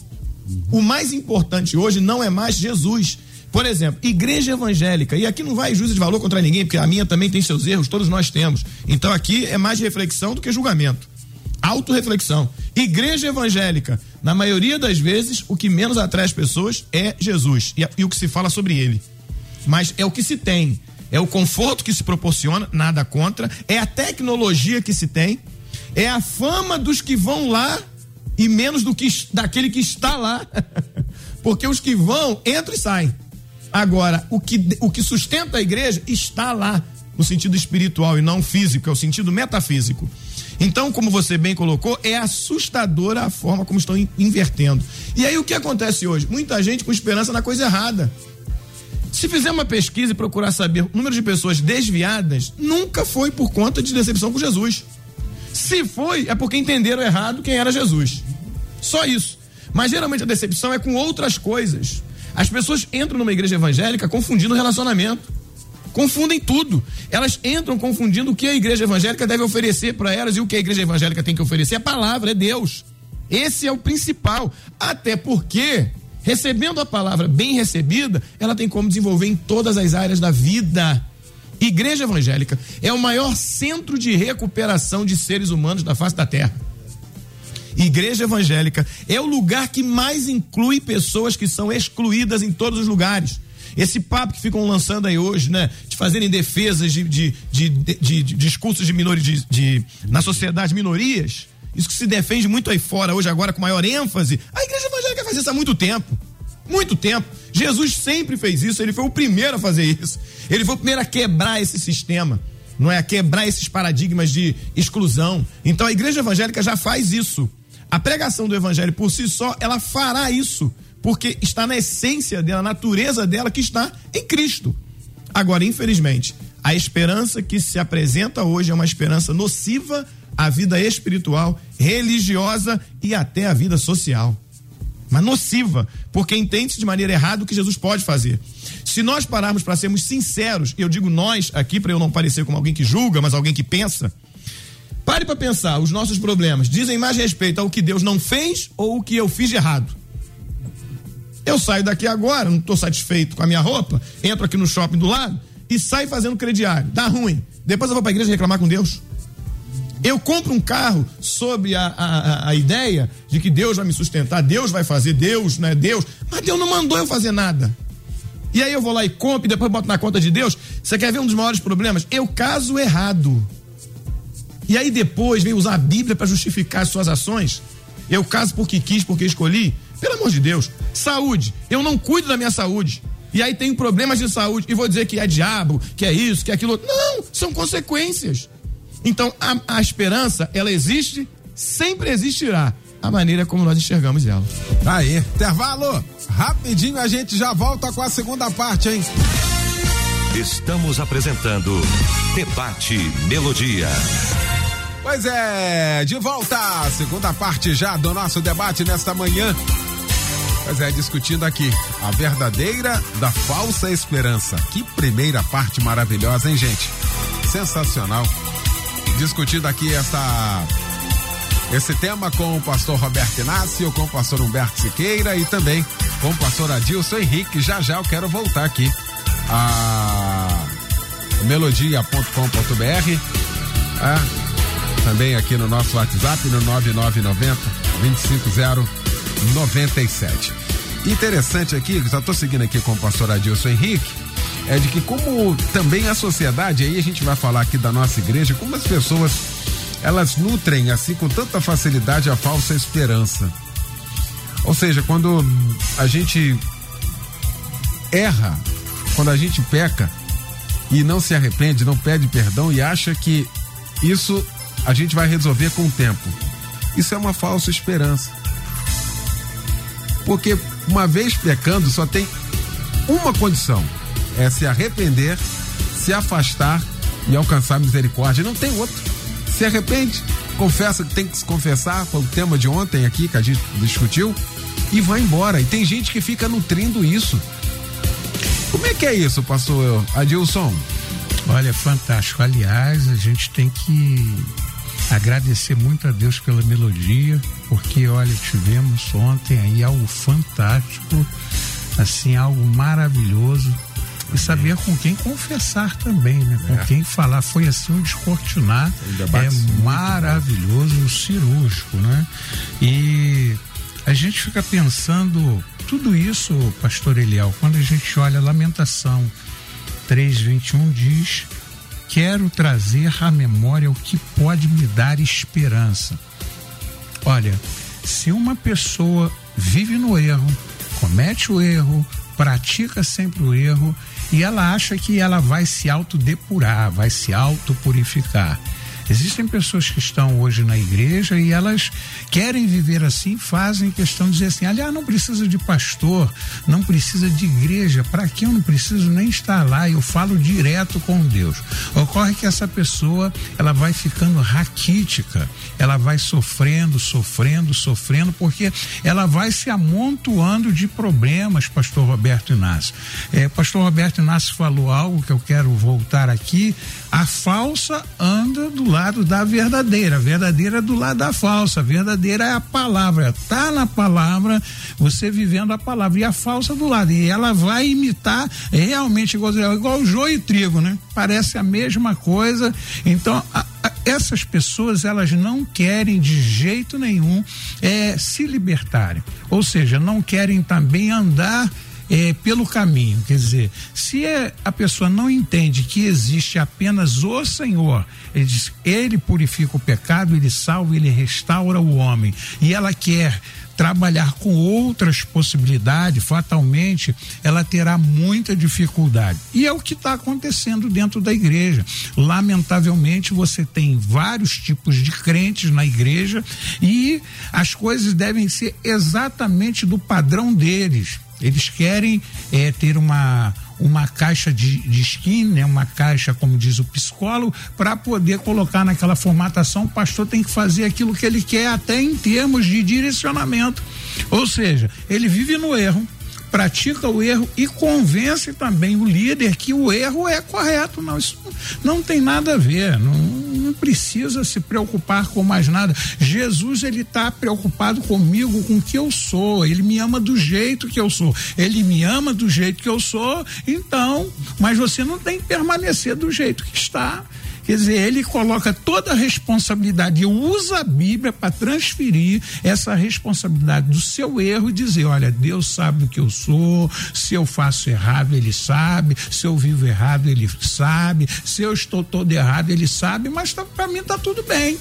O mais importante hoje não é mais Jesus. Por exemplo, igreja evangélica, e aqui não vai juízo de valor contra ninguém, porque a minha também tem seus erros, todos nós temos. Então aqui é mais reflexão do que julgamento. Autoreflexão. Igreja evangélica, na maioria das vezes, o que menos atrai as pessoas é Jesus e, e o que se fala sobre ele. Mas é o que se tem. É o conforto que se proporciona, nada contra. É a tecnologia que se tem. É a fama dos que vão lá e menos do que daquele que está lá. Porque os que vão entram e saem. Agora, o que, o que sustenta a igreja está lá, no sentido espiritual e não físico, é o sentido metafísico. Então, como você bem colocou, é assustadora a forma como estão in- invertendo. E aí o que acontece hoje? Muita gente com esperança na coisa errada. Se fizer uma pesquisa e procurar saber o número de pessoas desviadas, nunca foi por conta de decepção com Jesus. Se foi, é porque entenderam errado quem era Jesus. Só isso. Mas geralmente a decepção é com outras coisas. As pessoas entram numa igreja evangélica confundindo o relacionamento. Confundem tudo. Elas entram confundindo o que a igreja evangélica deve oferecer para elas e o que a igreja evangélica tem que oferecer. A palavra, é Deus. Esse é o principal. Até porque, recebendo a palavra bem recebida, ela tem como desenvolver em todas as áreas da vida. Igreja evangélica é o maior centro de recuperação de seres humanos da face da terra. Igreja evangélica é o lugar que mais inclui pessoas que são excluídas em todos os lugares. Esse papo que ficam lançando aí hoje, né? De fazerem defesas de, de, de, discursos de minori, de, de- na sociedade, minorias. Isso que se defende muito aí fora hoje, agora com maior ênfase. A igreja evangélica faz isso há muito tempo. Muito tempo. Jesus sempre fez isso, ele foi o primeiro a fazer isso. Ele foi o primeiro a quebrar esse sistema, não é? A quebrar esses paradigmas de exclusão. Então a igreja evangélica já faz isso. A pregação do evangelho por si só, ela fará isso, porque está na essência dela, na natureza dela que está em Cristo. Agora, infelizmente, a esperança que se apresenta hoje é uma esperança nociva à vida espiritual, religiosa e até à vida social. mas nociva, porque entende-se de maneira errada o que Jesus pode fazer. Se nós pararmos para sermos sinceros, eu digo nós aqui para eu não parecer como alguém que julga, mas alguém que pensa, pare para pensar, os nossos problemas dizem mais respeito ao que Deus não fez ou o que eu fiz de errado. Eu saio daqui agora, não estou satisfeito com a minha roupa, entro aqui no shopping do lado e saio fazendo crediário. Dá ruim. Depois eu vou para a igreja reclamar com Deus. Eu compro um carro sob a, a, a, ideia de que Deus vai me sustentar, Deus vai fazer, Deus, não é Deus, mas Deus não mandou eu fazer nada. E aí eu vou lá e compro e depois boto na conta de Deus. Você quer ver um dos maiores problemas? Eu caso errado. E aí depois vem usar a Bíblia para justificar as suas ações. Eu caso porque quis, porque escolhi. Pelo amor de Deus. Saúde. Eu não cuido da minha saúde. E aí tenho problemas de saúde. E vou dizer que é diabo, que é isso, que é aquilo. Não, são consequências. Então a, a esperança, ela existe, sempre existirá. A maneira como nós enxergamos ela. Aí, intervalo. Rapidinho a gente já volta com a segunda parte, hein? Estamos apresentando Debate Melodia. Pois é, de volta, segunda parte já do nosso debate nesta manhã. Pois é, discutindo aqui a verdadeira da falsa esperança. Que primeira parte maravilhosa, hein, gente? Sensacional. Discutindo aqui essa esse tema com o pastor Roberto Inácio, com o pastor Humberto Siqueira e também com o pastor Adilson Henrique. Já já eu quero voltar aqui a melodia.com.br. Ah, também aqui no nosso WhatsApp no 9990 25097. Interessante aqui, já estou seguindo aqui com o pastor Adilson Henrique, é de que como também a sociedade, aí a gente vai falar aqui da nossa igreja, como as pessoas elas nutrem assim com tanta facilidade a falsa esperança. Ou seja, quando a gente erra, quando a gente peca e não se arrepende, não pede perdão e acha que isso a gente vai resolver com o tempo. Isso é uma falsa esperança. Porque uma vez pecando só tem uma condição: é se arrepender, se afastar e alcançar misericórdia. Não tem outro se arrepende, confessa que tem que se confessar, foi o tema de ontem aqui que a gente discutiu, e vai embora. E tem gente que fica nutrindo isso. Como é que é isso, pastor Adilson? Olha, fantástico. Aliás, a gente tem que agradecer muito a Deus pela melodia, porque olha, tivemos ontem aí algo fantástico, assim, algo maravilhoso e saber com quem confessar também, né? Com é. quem falar. Foi assim um descortinar. É maravilhoso, cirúrgico, né? E a gente fica pensando tudo isso, pastor Eliel, quando a gente olha lamentação 3:21 diz: "Quero trazer à memória o que pode me dar esperança". Olha, se uma pessoa vive no erro, comete o erro, pratica sempre o erro e ela acha que ela vai se autodepurar, vai se autopurificar. Existem pessoas que estão hoje na igreja e elas querem viver assim, fazem questão de dizer assim: aliás, não precisa de pastor, não precisa de igreja, para que eu não preciso nem estar lá? Eu falo direto com Deus. Ocorre que essa pessoa ela vai ficando raquítica, ela vai sofrendo, sofrendo, sofrendo, porque ela vai se amontoando de problemas, Pastor Roberto Inácio. É, Pastor Roberto Inácio falou algo que eu quero voltar aqui. A falsa anda do lado da verdadeira, a verdadeira é do lado da falsa, a verdadeira é a palavra, tá na palavra, você vivendo a palavra, e a falsa do lado, e ela vai imitar realmente igual, igual joio e trigo, né? Parece a mesma coisa, então a, a, essas pessoas elas não querem de jeito nenhum é, se libertarem, ou seja, não querem também andar é, pelo caminho. Quer dizer, se é, a pessoa não entende que existe apenas o Senhor, ele, diz, ele purifica o pecado, ele salva, ele restaura o homem, e ela quer trabalhar com outras possibilidades, fatalmente ela terá muita dificuldade. E é o que está acontecendo dentro da igreja. Lamentavelmente, você tem vários tipos de crentes na igreja e as coisas devem ser exatamente do padrão deles. Eles querem é, ter uma, uma caixa de, de skin, né? uma caixa, como diz o psicólogo, para poder colocar naquela formatação. O pastor tem que fazer aquilo que ele quer, até em termos de direcionamento. Ou seja, ele vive no erro, pratica o erro e convence também o líder que o erro é correto. Não, isso não tem nada a ver, não, não precisa se preocupar com mais nada. Jesus, ele está preocupado comigo, com o que eu sou, ele me ama do jeito que eu sou, ele me ama do jeito que eu sou, então, mas você não tem que permanecer do jeito que está. Quer dizer, ele coloca toda a responsabilidade e usa a Bíblia para transferir essa responsabilidade do seu erro e dizer: olha, Deus sabe o que eu sou, se eu faço errado, ele sabe, se eu vivo errado, ele sabe, se eu estou todo errado, ele sabe, mas tá, para mim está tudo bem.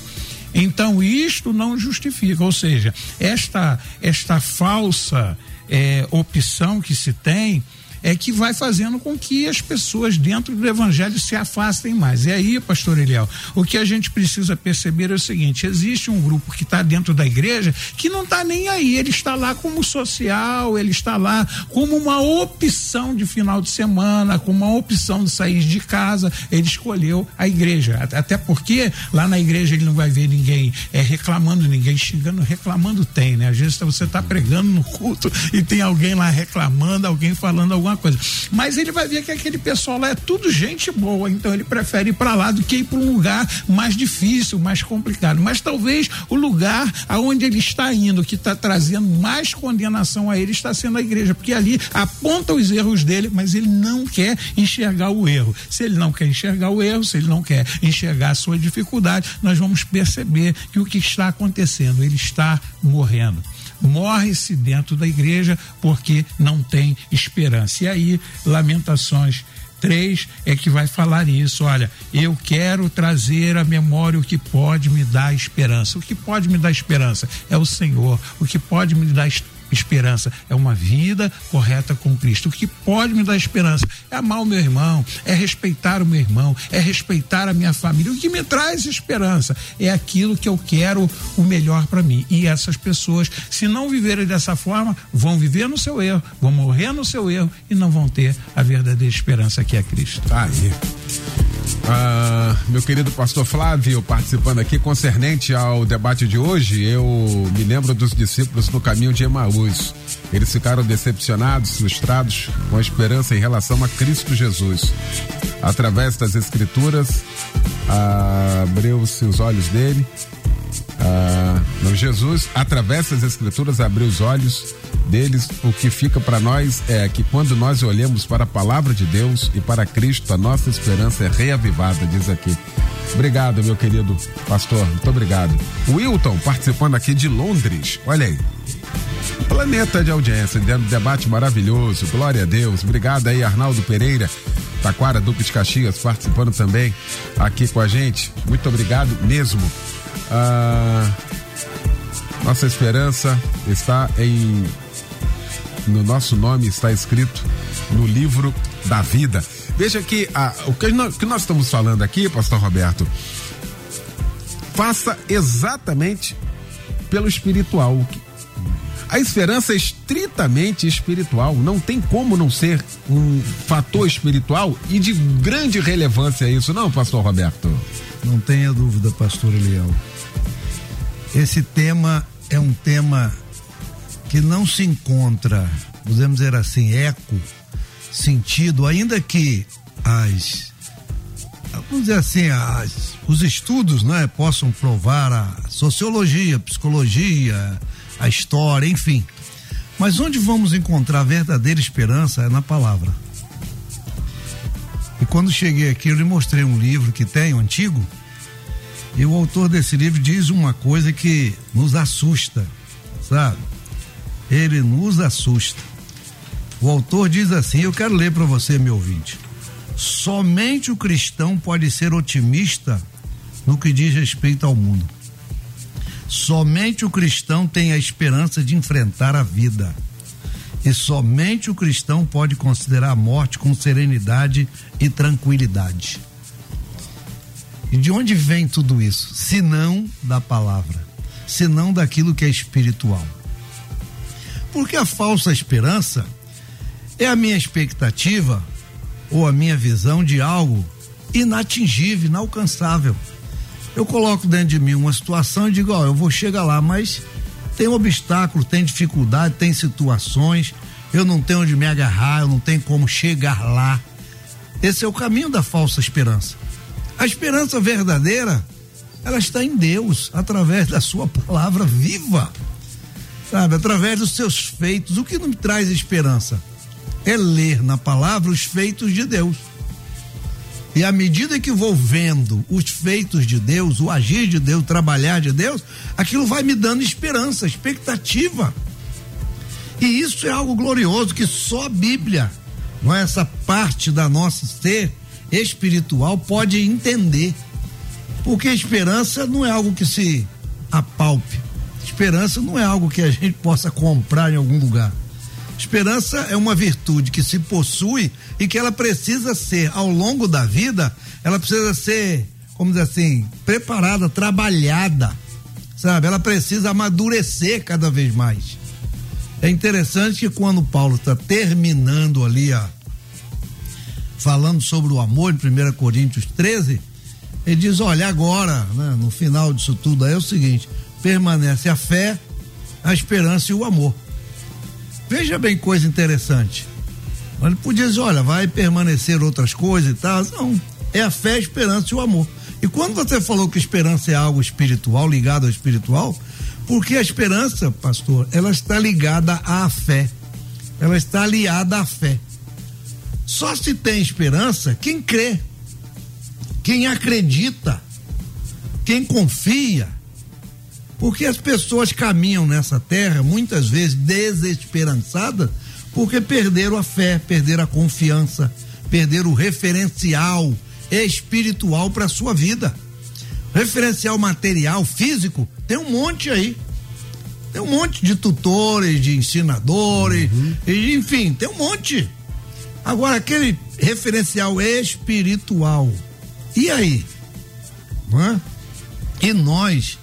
Então, isto não justifica, ou seja, esta, esta falsa é, opção que se tem é que vai fazendo com que as pessoas dentro do evangelho se afastem mais. E aí, pastor Eliel, o que a gente precisa perceber é o seguinte: existe um grupo que está dentro da igreja que não está nem aí, ele está lá como social, ele está lá como uma opção de final de semana, como uma opção de sair de casa, ele escolheu a igreja. Até porque lá na igreja ele não vai ver ninguém é, reclamando, ninguém xingando, reclamando tem, né? Às vezes você está pregando no culto e tem alguém lá reclamando, alguém falando alguma alguma coisa. Mas ele vai ver que aquele pessoal lá é tudo gente boa, então ele prefere ir para lá do que ir para um lugar mais difícil, mais complicado. Mas talvez o lugar aonde ele está indo, que está trazendo mais condenação a ele, está sendo a igreja, porque ali aponta os erros dele, mas ele não quer enxergar o erro. Se ele não quer enxergar o erro, se ele não quer enxergar a sua dificuldade, nós vamos perceber que o que está acontecendo, ele está morrendo morre-se dentro da igreja porque não tem esperança. E aí, Lamentações 3 é que vai falar isso. Olha, eu quero trazer à memória o que pode me dar esperança. O que pode me dar esperança é o Senhor. O que pode me dar esperança esperança é uma vida correta com Cristo. O que pode me dar esperança é amar o meu irmão, é respeitar o meu irmão, é respeitar a minha família. O que me traz esperança é aquilo que eu quero o melhor para mim. E essas pessoas, se não viverem dessa forma, vão viver no seu erro, vão morrer no seu erro e não vão ter a verdadeira esperança que é Cristo. Tá aí. Ah, meu querido pastor Flávio, participando aqui concernente ao debate de hoje, eu me lembro dos discípulos no caminho de Emaús. Eles ficaram decepcionados, frustrados com a esperança em relação a Cristo Jesus. Através das Escrituras, abriu-se os olhos dele. Ah, Jesus, através das Escrituras, abriu os olhos deles, o que fica para nós é que quando nós olhamos para a palavra de Deus e para Cristo, a nossa esperança é reavivada, diz aqui. Obrigado, meu querido pastor, muito obrigado. Wilton, participando aqui de Londres, olha aí. Planeta de audiência, dentro do debate maravilhoso, glória a Deus. Obrigado aí, Arnaldo Pereira, Taquara, Duque de Caxias, participando também aqui com a gente. Muito obrigado mesmo. Ah, nossa esperança está em no nosso nome está escrito no livro da vida. Veja que ah, o que nós, que nós estamos falando aqui, Pastor Roberto, faça exatamente pelo espiritual. A esperança é estritamente espiritual, não tem como não ser um fator espiritual e de grande relevância isso, não, Pastor Roberto? Não tenha dúvida, Pastor Eliel. Esse tema é um tema que não se encontra, podemos dizer assim, eco, sentido, ainda que as vamos dizer assim, as, os estudos né, possam provar a sociologia, a psicologia, a história, enfim. Mas onde vamos encontrar verdadeira esperança é na palavra. E quando cheguei aqui, eu lhe mostrei um livro que tem, um antigo, e o autor desse livro diz uma coisa que nos assusta, sabe? ele nos assusta. O autor diz assim: eu quero ler para você, meu ouvinte. Somente o cristão pode ser otimista no que diz respeito ao mundo. Somente o cristão tem a esperança de enfrentar a vida. E somente o cristão pode considerar a morte com serenidade e tranquilidade. E de onde vem tudo isso? Se não da palavra, se não daquilo que é espiritual. Porque a falsa esperança é a minha expectativa ou a minha visão de algo inatingível, inalcançável. Eu coloco dentro de mim uma situação e digo, ó, eu vou chegar lá, mas tem obstáculos, tem dificuldade, tem situações, eu não tenho onde me agarrar, eu não tenho como chegar lá. Esse é o caminho da falsa esperança. A esperança verdadeira, ela está em Deus, através da sua palavra viva. Sabe, através dos seus feitos. O que não traz esperança? É ler na palavra os feitos de Deus. E à medida que vou vendo os feitos de Deus, o agir de Deus, o trabalhar de Deus, aquilo vai me dando esperança, expectativa. E isso é algo glorioso que só a Bíblia, não é essa parte da nossa ser espiritual pode entender. Porque esperança não é algo que se apalpe. Esperança não é algo que a gente possa comprar em algum lugar. Esperança é uma virtude que se possui e que ela precisa ser, ao longo da vida, ela precisa ser, como dizer assim, preparada, trabalhada, sabe? Ela precisa amadurecer cada vez mais. É interessante que quando Paulo está terminando ali, a, falando sobre o amor, em 1 Coríntios 13, ele diz: olha, agora, né, no final disso tudo aí é o seguinte: permanece a fé, a esperança e o amor. Veja bem coisa interessante. Ele podia dizer, olha, vai permanecer outras coisas e tal. Não, é a fé, a esperança e o amor. E quando você falou que esperança é algo espiritual, ligado ao espiritual, porque a esperança, pastor, ela está ligada à fé. Ela está aliada à fé. Só se tem esperança quem crê, quem acredita, quem confia porque as pessoas caminham nessa terra muitas vezes desesperançadas porque perderam a fé, perderam a confiança, perderam o referencial espiritual para sua vida. Referencial material, físico, tem um monte aí. Tem um monte de tutores, de ensinadores, uhum. e, enfim, tem um monte. Agora, aquele referencial espiritual, e aí? Não é? E nós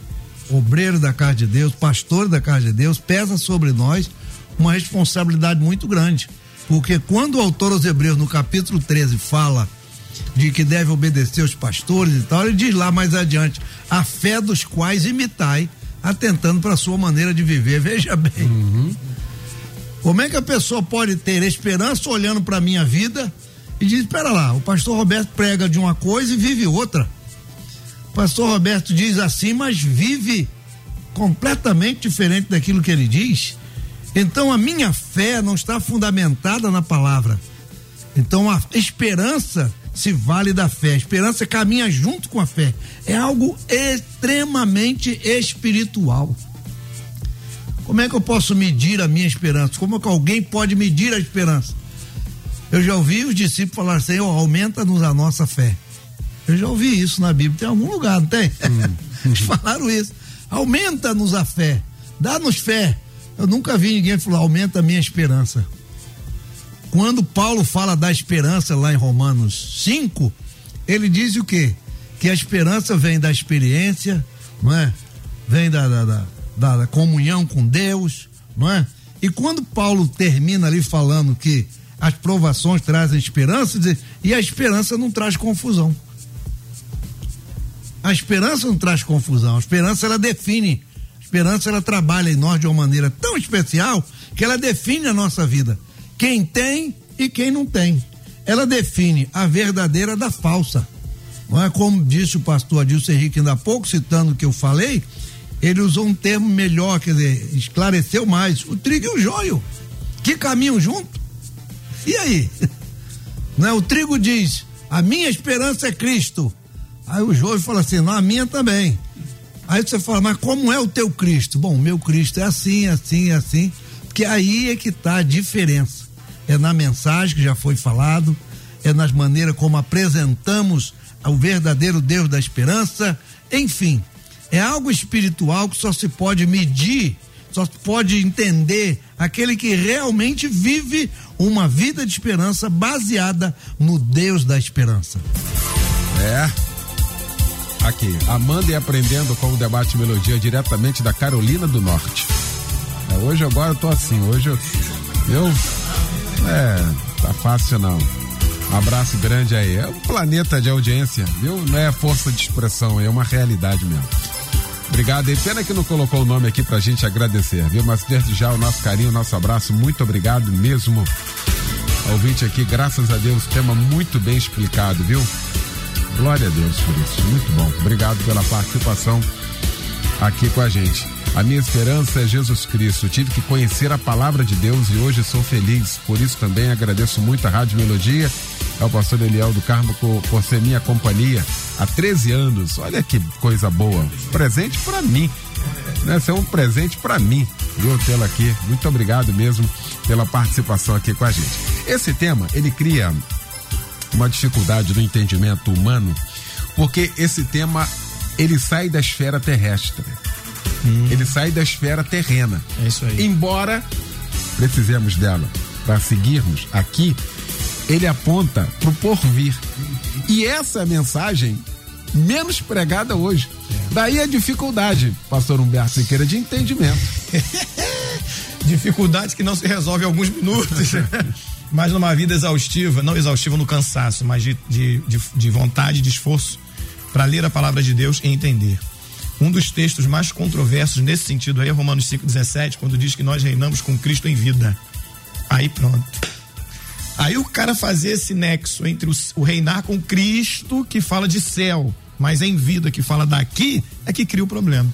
obreiro da casa de Deus, pastor da casa de Deus, pesa sobre nós uma responsabilidade muito grande. Porque quando o autor aos Hebreus, no capítulo 13, fala de que deve obedecer os pastores e tal, ele diz lá mais adiante: a fé dos quais imitai, atentando para a sua maneira de viver. Veja bem. Uhum. Como é que a pessoa pode ter esperança olhando para minha vida e diz: espera lá, o pastor Roberto prega de uma coisa e vive outra pastor Roberto diz assim, mas vive completamente diferente daquilo que ele diz. Então a minha fé não está fundamentada na palavra. Então a esperança se vale da fé. A esperança caminha junto com a fé. É algo extremamente espiritual. Como é que eu posso medir a minha esperança? Como é que alguém pode medir a esperança? Eu já ouvi os discípulos falar assim: oh, aumenta-nos a nossa fé. Eu já ouvi isso na Bíblia, tem algum lugar, não tem? Hum. Eles falaram isso. Aumenta-nos a fé, dá-nos fé. Eu nunca vi ninguém falar, aumenta a minha esperança. Quando Paulo fala da esperança lá em Romanos 5, ele diz o quê? Que a esperança vem da experiência, não é? Vem da, da, da, da comunhão com Deus, não é? E quando Paulo termina ali falando que as provações trazem esperança, diz, e a esperança não traz confusão. A esperança não traz confusão. A esperança ela define. A esperança ela trabalha em nós de uma maneira tão especial que ela define a nossa vida. Quem tem e quem não tem. Ela define a verdadeira da falsa. Não é como disse o pastor Adilson Henrique ainda há pouco, citando o que eu falei, ele usou um termo melhor, quer dizer, esclareceu mais. O trigo e o joio, que caminham junto. E aí? Não é? O trigo diz: a minha esperança é Cristo. Aí o Jorge fala assim: não, a minha também. Aí você fala, mas como é o teu Cristo? Bom, meu Cristo é assim, assim, assim. Porque aí é que está a diferença. É na mensagem que já foi falado, é nas maneiras como apresentamos o verdadeiro Deus da esperança, enfim. É algo espiritual que só se pode medir, só se pode entender aquele que realmente vive uma vida de esperança baseada no Deus da esperança. É. Aqui, amando e aprendendo com o debate melodia diretamente da Carolina do Norte. É, hoje agora eu tô assim, hoje eu, eu é, tá fácil não. Abraço grande aí. É um planeta de audiência, viu? Não é força de expressão, é uma realidade mesmo. Obrigado. E pena que não colocou o nome aqui pra gente agradecer, viu? Mas desde já o nosso carinho, o nosso abraço, muito obrigado mesmo. Ouvinte aqui, graças a Deus, tema muito bem explicado, viu? Glória a Deus por isso. Muito bom. Obrigado pela participação aqui com a gente. A minha esperança é Jesus Cristo. tive que conhecer a palavra de Deus e hoje sou feliz. Por isso também agradeço muito a Rádio Melodia, é o pastor Eliel do Carmo por, por ser minha companhia há 13 anos. Olha que coisa boa. Presente para mim. Né? Ser um presente para mim, viu? Tê-la aqui. Muito obrigado mesmo pela participação aqui com a gente. Esse tema, ele cria uma dificuldade no entendimento humano, porque esse tema ele sai da esfera terrestre. Hum. Ele sai da esfera terrena. É isso aí. Embora precisemos dela para seguirmos aqui, ele aponta para o porvir. E essa é a mensagem menos pregada hoje. É. Daí a dificuldade, pastor Humberto Siqueira, de entendimento. dificuldade que não se resolve em alguns minutos. mas numa vida exaustiva, não exaustiva no cansaço, mas de, de, de, de vontade, de esforço para ler a palavra de Deus e entender. Um dos textos mais controversos nesse sentido aí é Romanos 5,17, quando diz que nós reinamos com Cristo em vida. Aí pronto. Aí o cara fazer esse nexo entre o, reinar com Cristo, que fala de céu, mas em vida, que fala daqui, é que cria o problema.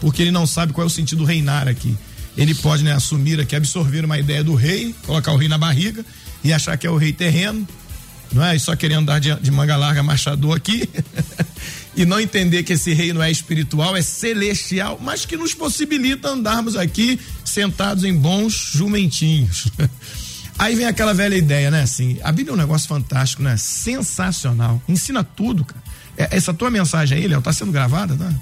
Porque ele não sabe qual é o sentido reinar aqui. Ele pode né, assumir aqui, absorver uma ideia do rei, colocar o rei na barriga e achar que é o rei terreno, não é? E só querer andar de, de manga larga, machador aqui. e não entender que esse reino é espiritual, é celestial, mas que nos possibilita andarmos aqui sentados em bons jumentinhos. Aí vem aquela velha ideia, né? Assim, a Bíblia é um negócio fantástico, né? Sensacional. Ensina tudo, cara. É, essa tua mensagem aí, Léo, tá sendo gravada, tá?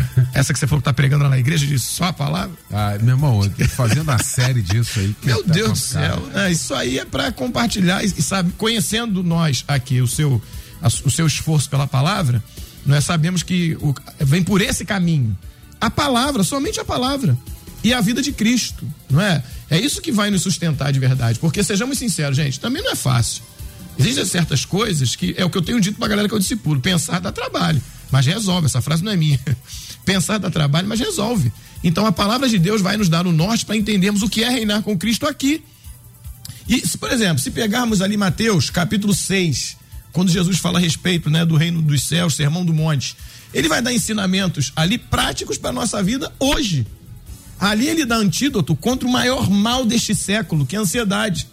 Essa que você falou que tá pregando lá na igreja, de só a palavra? Ah, meu irmão, fazendo a série disso aí. Meu tá Deus do céu. É, isso aí é para compartilhar e, sabe, conhecendo nós aqui, o seu, a, o seu esforço pela palavra, nós sabemos que o, vem por esse caminho. A palavra, somente a palavra. E a vida de Cristo, não é? É isso que vai nos sustentar de verdade. Porque sejamos sinceros, gente, também não é fácil. Existem certas coisas que é o que eu tenho dito pra galera que eu discipulo. Pensar dá trabalho, mas resolve. Essa frase não é minha. Pensar dá trabalho, mas resolve. Então a palavra de Deus vai nos dar o norte para entendermos o que é reinar com Cristo aqui. E, por exemplo, se pegarmos ali Mateus, capítulo 6, quando Jesus fala a respeito né, do reino dos céus, sermão do monte, ele vai dar ensinamentos ali práticos para a nossa vida hoje. Ali ele dá antídoto contra o maior mal deste século, que é a ansiedade.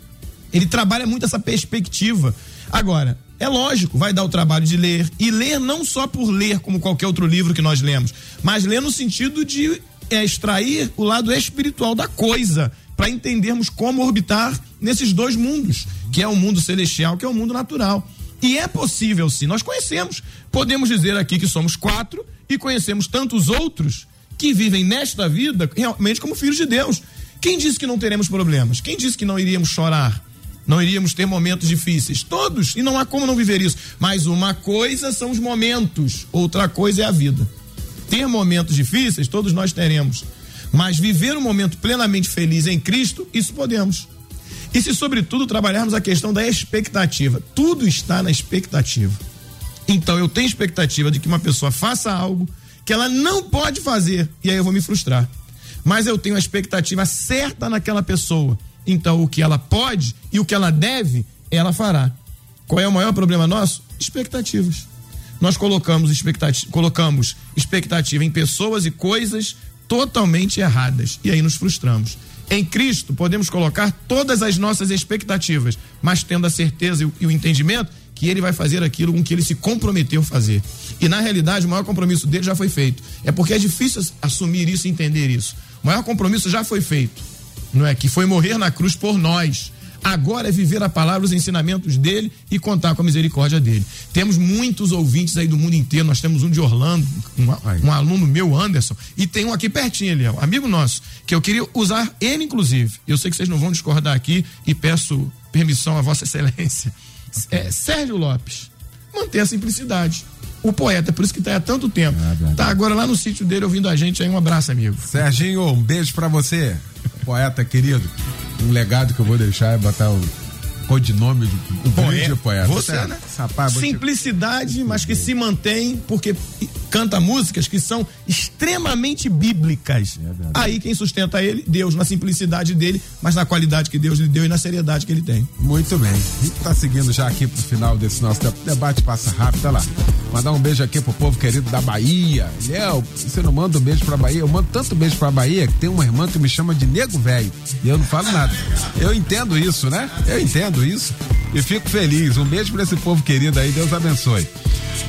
Ele trabalha muito essa perspectiva. Agora, é lógico, vai dar o trabalho de ler. E ler não só por ler, como qualquer outro livro que nós lemos, mas ler no sentido de é, extrair o lado espiritual da coisa, para entendermos como orbitar nesses dois mundos, que é o mundo celestial, que é o mundo natural. E é possível sim, nós conhecemos. Podemos dizer aqui que somos quatro e conhecemos tantos outros que vivem nesta vida realmente como filhos de Deus. Quem disse que não teremos problemas? Quem disse que não iríamos chorar? Não iríamos ter momentos difíceis? Todos, e não há como não viver isso. Mas uma coisa são os momentos, outra coisa é a vida. Ter momentos difíceis, todos nós teremos. Mas viver um momento plenamente feliz em Cristo, isso podemos. E se, sobretudo, trabalharmos a questão da expectativa, tudo está na expectativa. Então, eu tenho expectativa de que uma pessoa faça algo que ela não pode fazer, e aí eu vou me frustrar. Mas eu tenho a expectativa certa naquela pessoa. Então, o que ela pode e o que ela deve, ela fará. Qual é o maior problema nosso? Expectativas. Nós colocamos expectativa, colocamos expectativa em pessoas e coisas totalmente erradas. E aí nos frustramos. Em Cristo, podemos colocar todas as nossas expectativas, mas tendo a certeza e o, entendimento que ele vai fazer aquilo com que ele se comprometeu a fazer. E na realidade, o maior compromisso dele já foi feito. É porque é difícil assumir isso e entender isso. O maior compromisso já foi feito, não é? Que foi morrer na cruz por nós. Agora é viver a palavra, os ensinamentos dele e contar com a misericórdia dele. Temos muitos ouvintes aí do mundo inteiro. Nós temos um de Orlando, um, um aluno meu, Anderson, e tem um aqui pertinho, ele é amigo nosso, que eu queria usar ele, inclusive. Eu sei que vocês não vão discordar aqui e peço permissão a Vossa Excelência. É, Sérgio Lopes. Manter a simplicidade. O poeta, por isso que está há tanto tempo. É tá agora lá no sítio dele ouvindo a gente aí. Um abraço, amigo. Serginho, um beijo para você, poeta querido. Um legado que eu vou deixar é botar o codinome de um grande poeta. Você, Certo. né? Rapaz, te- Simplicidade, mas que se mantém porque canta músicas que são extremamente bíblicas. Aí quem sustenta ele, Deus, na simplicidade dele, mas na qualidade que Deus lhe deu e na seriedade que ele tem. Muito bem. A gente tá seguindo já aqui pro final desse nosso de- debate, passa rápido, olha lá. Mandar um beijo aqui pro povo querido da Bahia. Léo, você não manda um beijo pra Bahia? Eu mando tanto beijo pra Bahia que tem uma irmã que me chama de nego velho. E eu não falo nada. Eu entendo isso, né? Eu entendo isso. E fico feliz. Um beijo pra esse povo querido aí, Deus abençoe.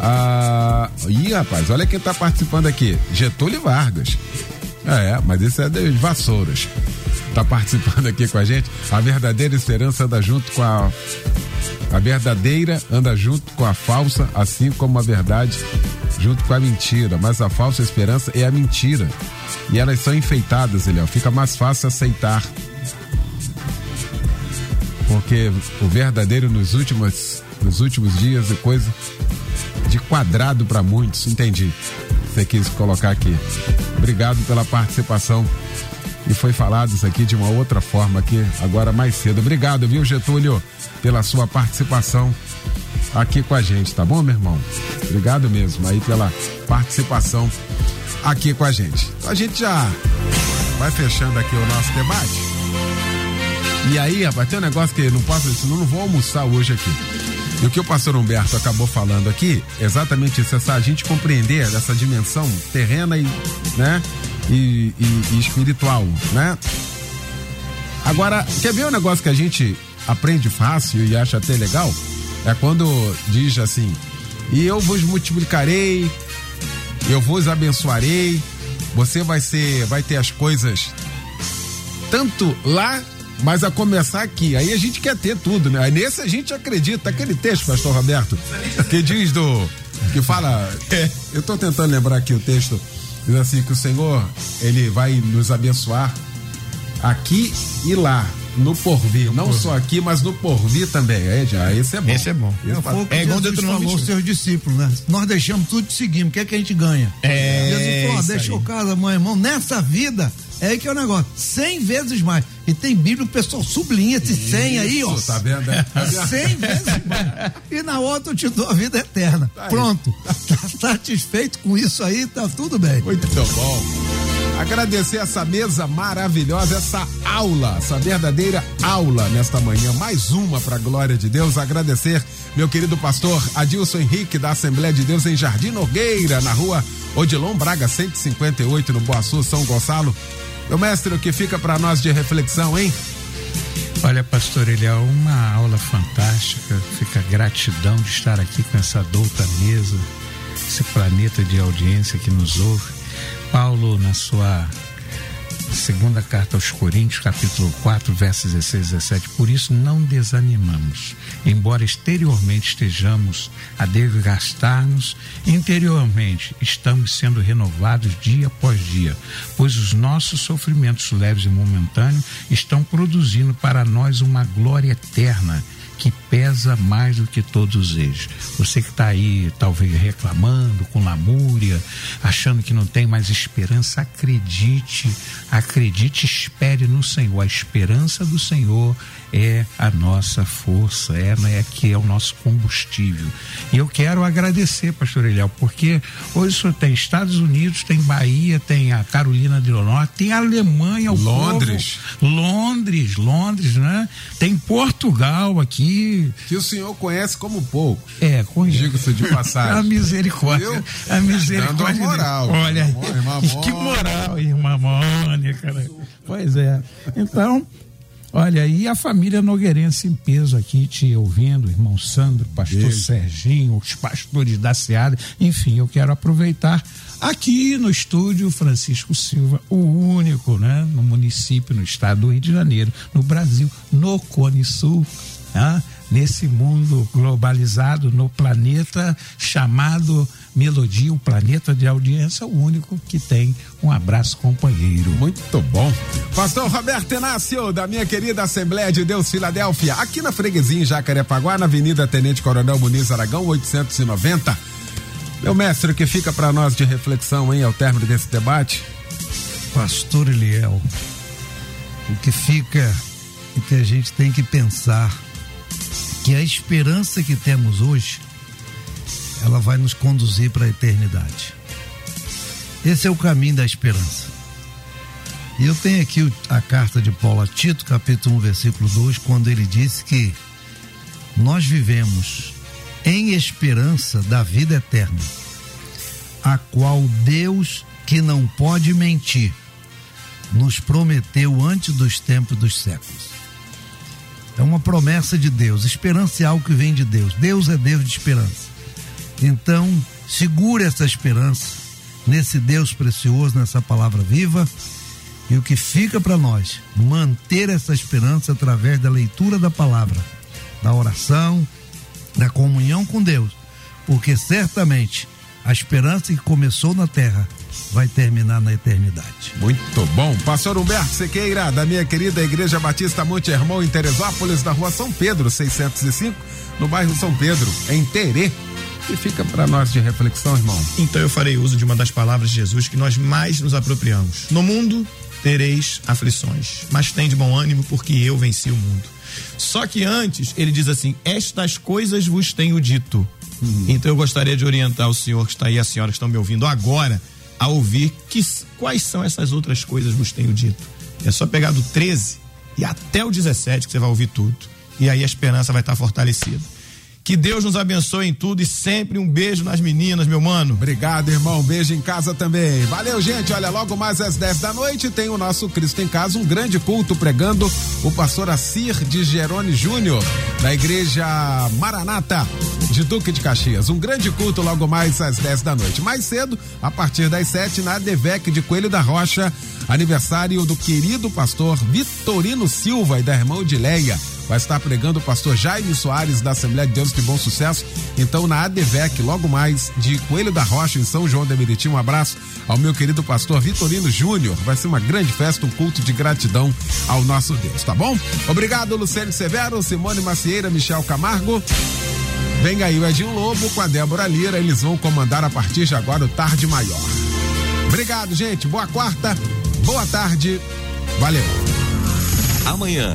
Ah, ih, rapaz, olha quem tá participando aqui. Getúlio Vargas. É, mas esse é de Vassouras. Tá participando aqui com a gente. A verdadeira esperança anda junto com a. A verdadeira anda junto com a falsa, assim como a verdade junto com a mentira. Mas a falsa esperança é a mentira. E elas são enfeitadas, Eliel. Fica mais fácil aceitar. Porque o verdadeiro nos últimos, nos últimos dias é coisa de quadrado para muitos. Entendi. Você quis colocar aqui. Obrigado pela participação. E foi falado isso aqui de uma outra forma aqui, agora mais cedo. Obrigado, viu, Getúlio, pela sua participação aqui com a gente, tá bom, meu irmão? Obrigado mesmo aí pela participação aqui com a gente. Então a gente já vai fechando aqui o nosso debate. E aí, rapaz, tem um negócio que não posso, senão não vou almoçar hoje aqui. E o que o pastor Humberto acabou falando aqui, exatamente isso, essa a gente compreender essa dimensão terrena e, né, e, e- e espiritual, né? Agora, quer ver um negócio que a gente aprende fácil e acha até legal? É quando diz assim, e eu vos multiplicarei, eu vos abençoarei, você vai ser, vai ter as coisas tanto lá, mas a começar aqui. Aí a gente quer ter tudo, né? Aí nesse a gente acredita. Aquele texto, pastor Roberto, que diz do. que fala. Eu tô tentando lembrar aqui o texto. Diz assim: que o Senhor, ele vai nos abençoar aqui e lá. No porvir, não só aqui, mas no porvir também. É, já, esse é bom. Esse é bom. Esse o que É igual Jesus falou aos 28. seus discípulos, né? Nós deixamos tudo e seguimos. O que é que a gente ganha? É, Jesus falou, deixou aí. casa, mãe, irmão. Nessa vida, é aí que é o negócio. Cem vezes mais. E tem Bíblia, o pessoal sublinha esse cem aí, ó. Isso, tá vendo? É, tá vendo? Cem vezes mais. E na outra eu te dou a vida eterna. Tá. Pronto. Tá satisfeito com isso aí, tá tudo bem. Muito bom. Agradecer essa mesa maravilhosa, essa aula, essa verdadeira aula nesta manhã. Mais uma para a glória de Deus. Agradecer meu querido pastor Adilson Henrique, da Assembleia de Deus em Jardim Nogueira, na rua Odilon Braga, 158, no Boa Sul, São Gonçalo. Meu mestre, o que fica para nós de reflexão, hein? Olha, pastor Eliel, uma aula fantástica. Fica gratidão de estar aqui com essa douta mesa, esse planeta de audiência que nos ouve. Paulo, na sua segunda carta aos Coríntios, capítulo 4, versos 16 e 17. Por isso não desanimamos, embora exteriormente estejamos a desgastar-nos, interiormente estamos sendo renovados dia após dia, pois os nossos sofrimentos leves e momentâneos estão produzindo para nós uma glória eterna que pesa mais do que todos eles. Você que está aí, talvez reclamando, com lamúria, achando que não tem mais esperança, acredite, acredite, espere no Senhor. A esperança do Senhor é a nossa força, é, é que é o nosso combustível. E eu quero agradecer, pastor Eliel, porque hoje só tem Estados Unidos, tem Bahia, tem a Carolina do Norte, tem a Alemanha, o Londres. povo- Londres, Londres, né? Tem Portugal aqui. Que o senhor conhece como pouco. É, conheço. Diga-se de passagem. A misericórdia. Viu? A misericórdia. Dando moral. Olha, Irmã- irmã que moral, irmã Mônica. né? Pois é. Então, olha, e a família Nogueirense em peso aqui te ouvindo, irmão Sandro, pastor Dele. Serginho, os pastores da Seada. Enfim, eu quero aproveitar aqui no estúdio Francisco Silva, o único, né, no município, no estado do Rio de Janeiro, no Brasil, no Cone Sul. né, nesse mundo globalizado, no planeta chamado Melodia, o planeta de audiência, o único que tem um abraço companheiro. Muito bom. Pastor Roberto Inácio, da minha querida Assembleia de Deus Filadélfia, aqui na Freguesia em Jacarepaguá, na Avenida Tenente Coronel Muniz Aragão, 890. Meu mestre, o que fica para nós de reflexão, hein, ao término desse debate? Pastor Eliel, o que fica é que a gente tem que pensar que a esperança que temos hoje, ela vai nos conduzir para a eternidade. Esse é o caminho da esperança. E eu tenho aqui a carta de Paulo a Tito, capítulo 1, versículo 2, quando ele disse que nós vivemos em esperança da vida eterna, a qual Deus, que não pode mentir, nos prometeu antes dos tempos dos séculos. É uma promessa de Deus. Esperança é algo que vem de Deus. Deus é Deus de esperança. Então, segure essa esperança nesse Deus precioso, nessa palavra viva. E o que fica para nós, manter essa esperança através da leitura da palavra, da oração, da comunhão com Deus. Porque certamente a esperança que começou na terra vai terminar na eternidade. Muito bom. Pastor Humberto Sequeira, da minha querida Igreja Batista Monte Hermão, em Teresópolis, da rua São Pedro, 605, no bairro São Pedro, em Terê. Que fica para nós de reflexão, irmão. Então eu farei uso de uma das palavras de Jesus que nós mais nos apropriamos. No mundo tereis aflições, mas tem de bom ânimo porque eu venci o mundo. Só que antes ele diz assim: Estas coisas vos tenho dito. Uhum. Então eu gostaria de orientar o senhor que está aí, a senhora que estão me ouvindo agora, a ouvir que, quais são essas outras coisas vos tenho dito. É só pegar do 13 e até o 17 que você vai ouvir tudo. E aí a esperança vai estar fortalecida. Que Deus nos abençoe em tudo e sempre um beijo nas meninas, meu mano. Obrigado, irmão. Beijo em casa também. Valeu, gente. Olha, logo mais às 10 da noite tem o nosso Cristo em Casa, um grande culto pregando o pastor Assir de Gerone Júnior, da igreja Maranata de Duque de Caxias. Um grande culto logo mais às 10 da noite. Mais cedo, a partir das 7, na Devec de Coelho da Rocha, aniversário do querido pastor Vitorino Silva e da irmã Odileia vai estar pregando o pastor Jaime Soares da Assembleia de Deus de Bom Sucesso. Então, na ADVEC, logo mais de Coelho da Rocha, em São João de Meriti. Um abraço ao meu querido pastor Vitorino Júnior. Vai ser uma grande festa, um culto de gratidão ao nosso Deus, tá bom? Obrigado, Luciano Severo, Simone Macieira, Michel Camargo. Vem aí o Edinho Lobo com a Débora Lira. Eles vão comandar a partir de agora o Tarde Maior. Obrigado, gente. Boa quarta, boa tarde. Valeu. Amanhã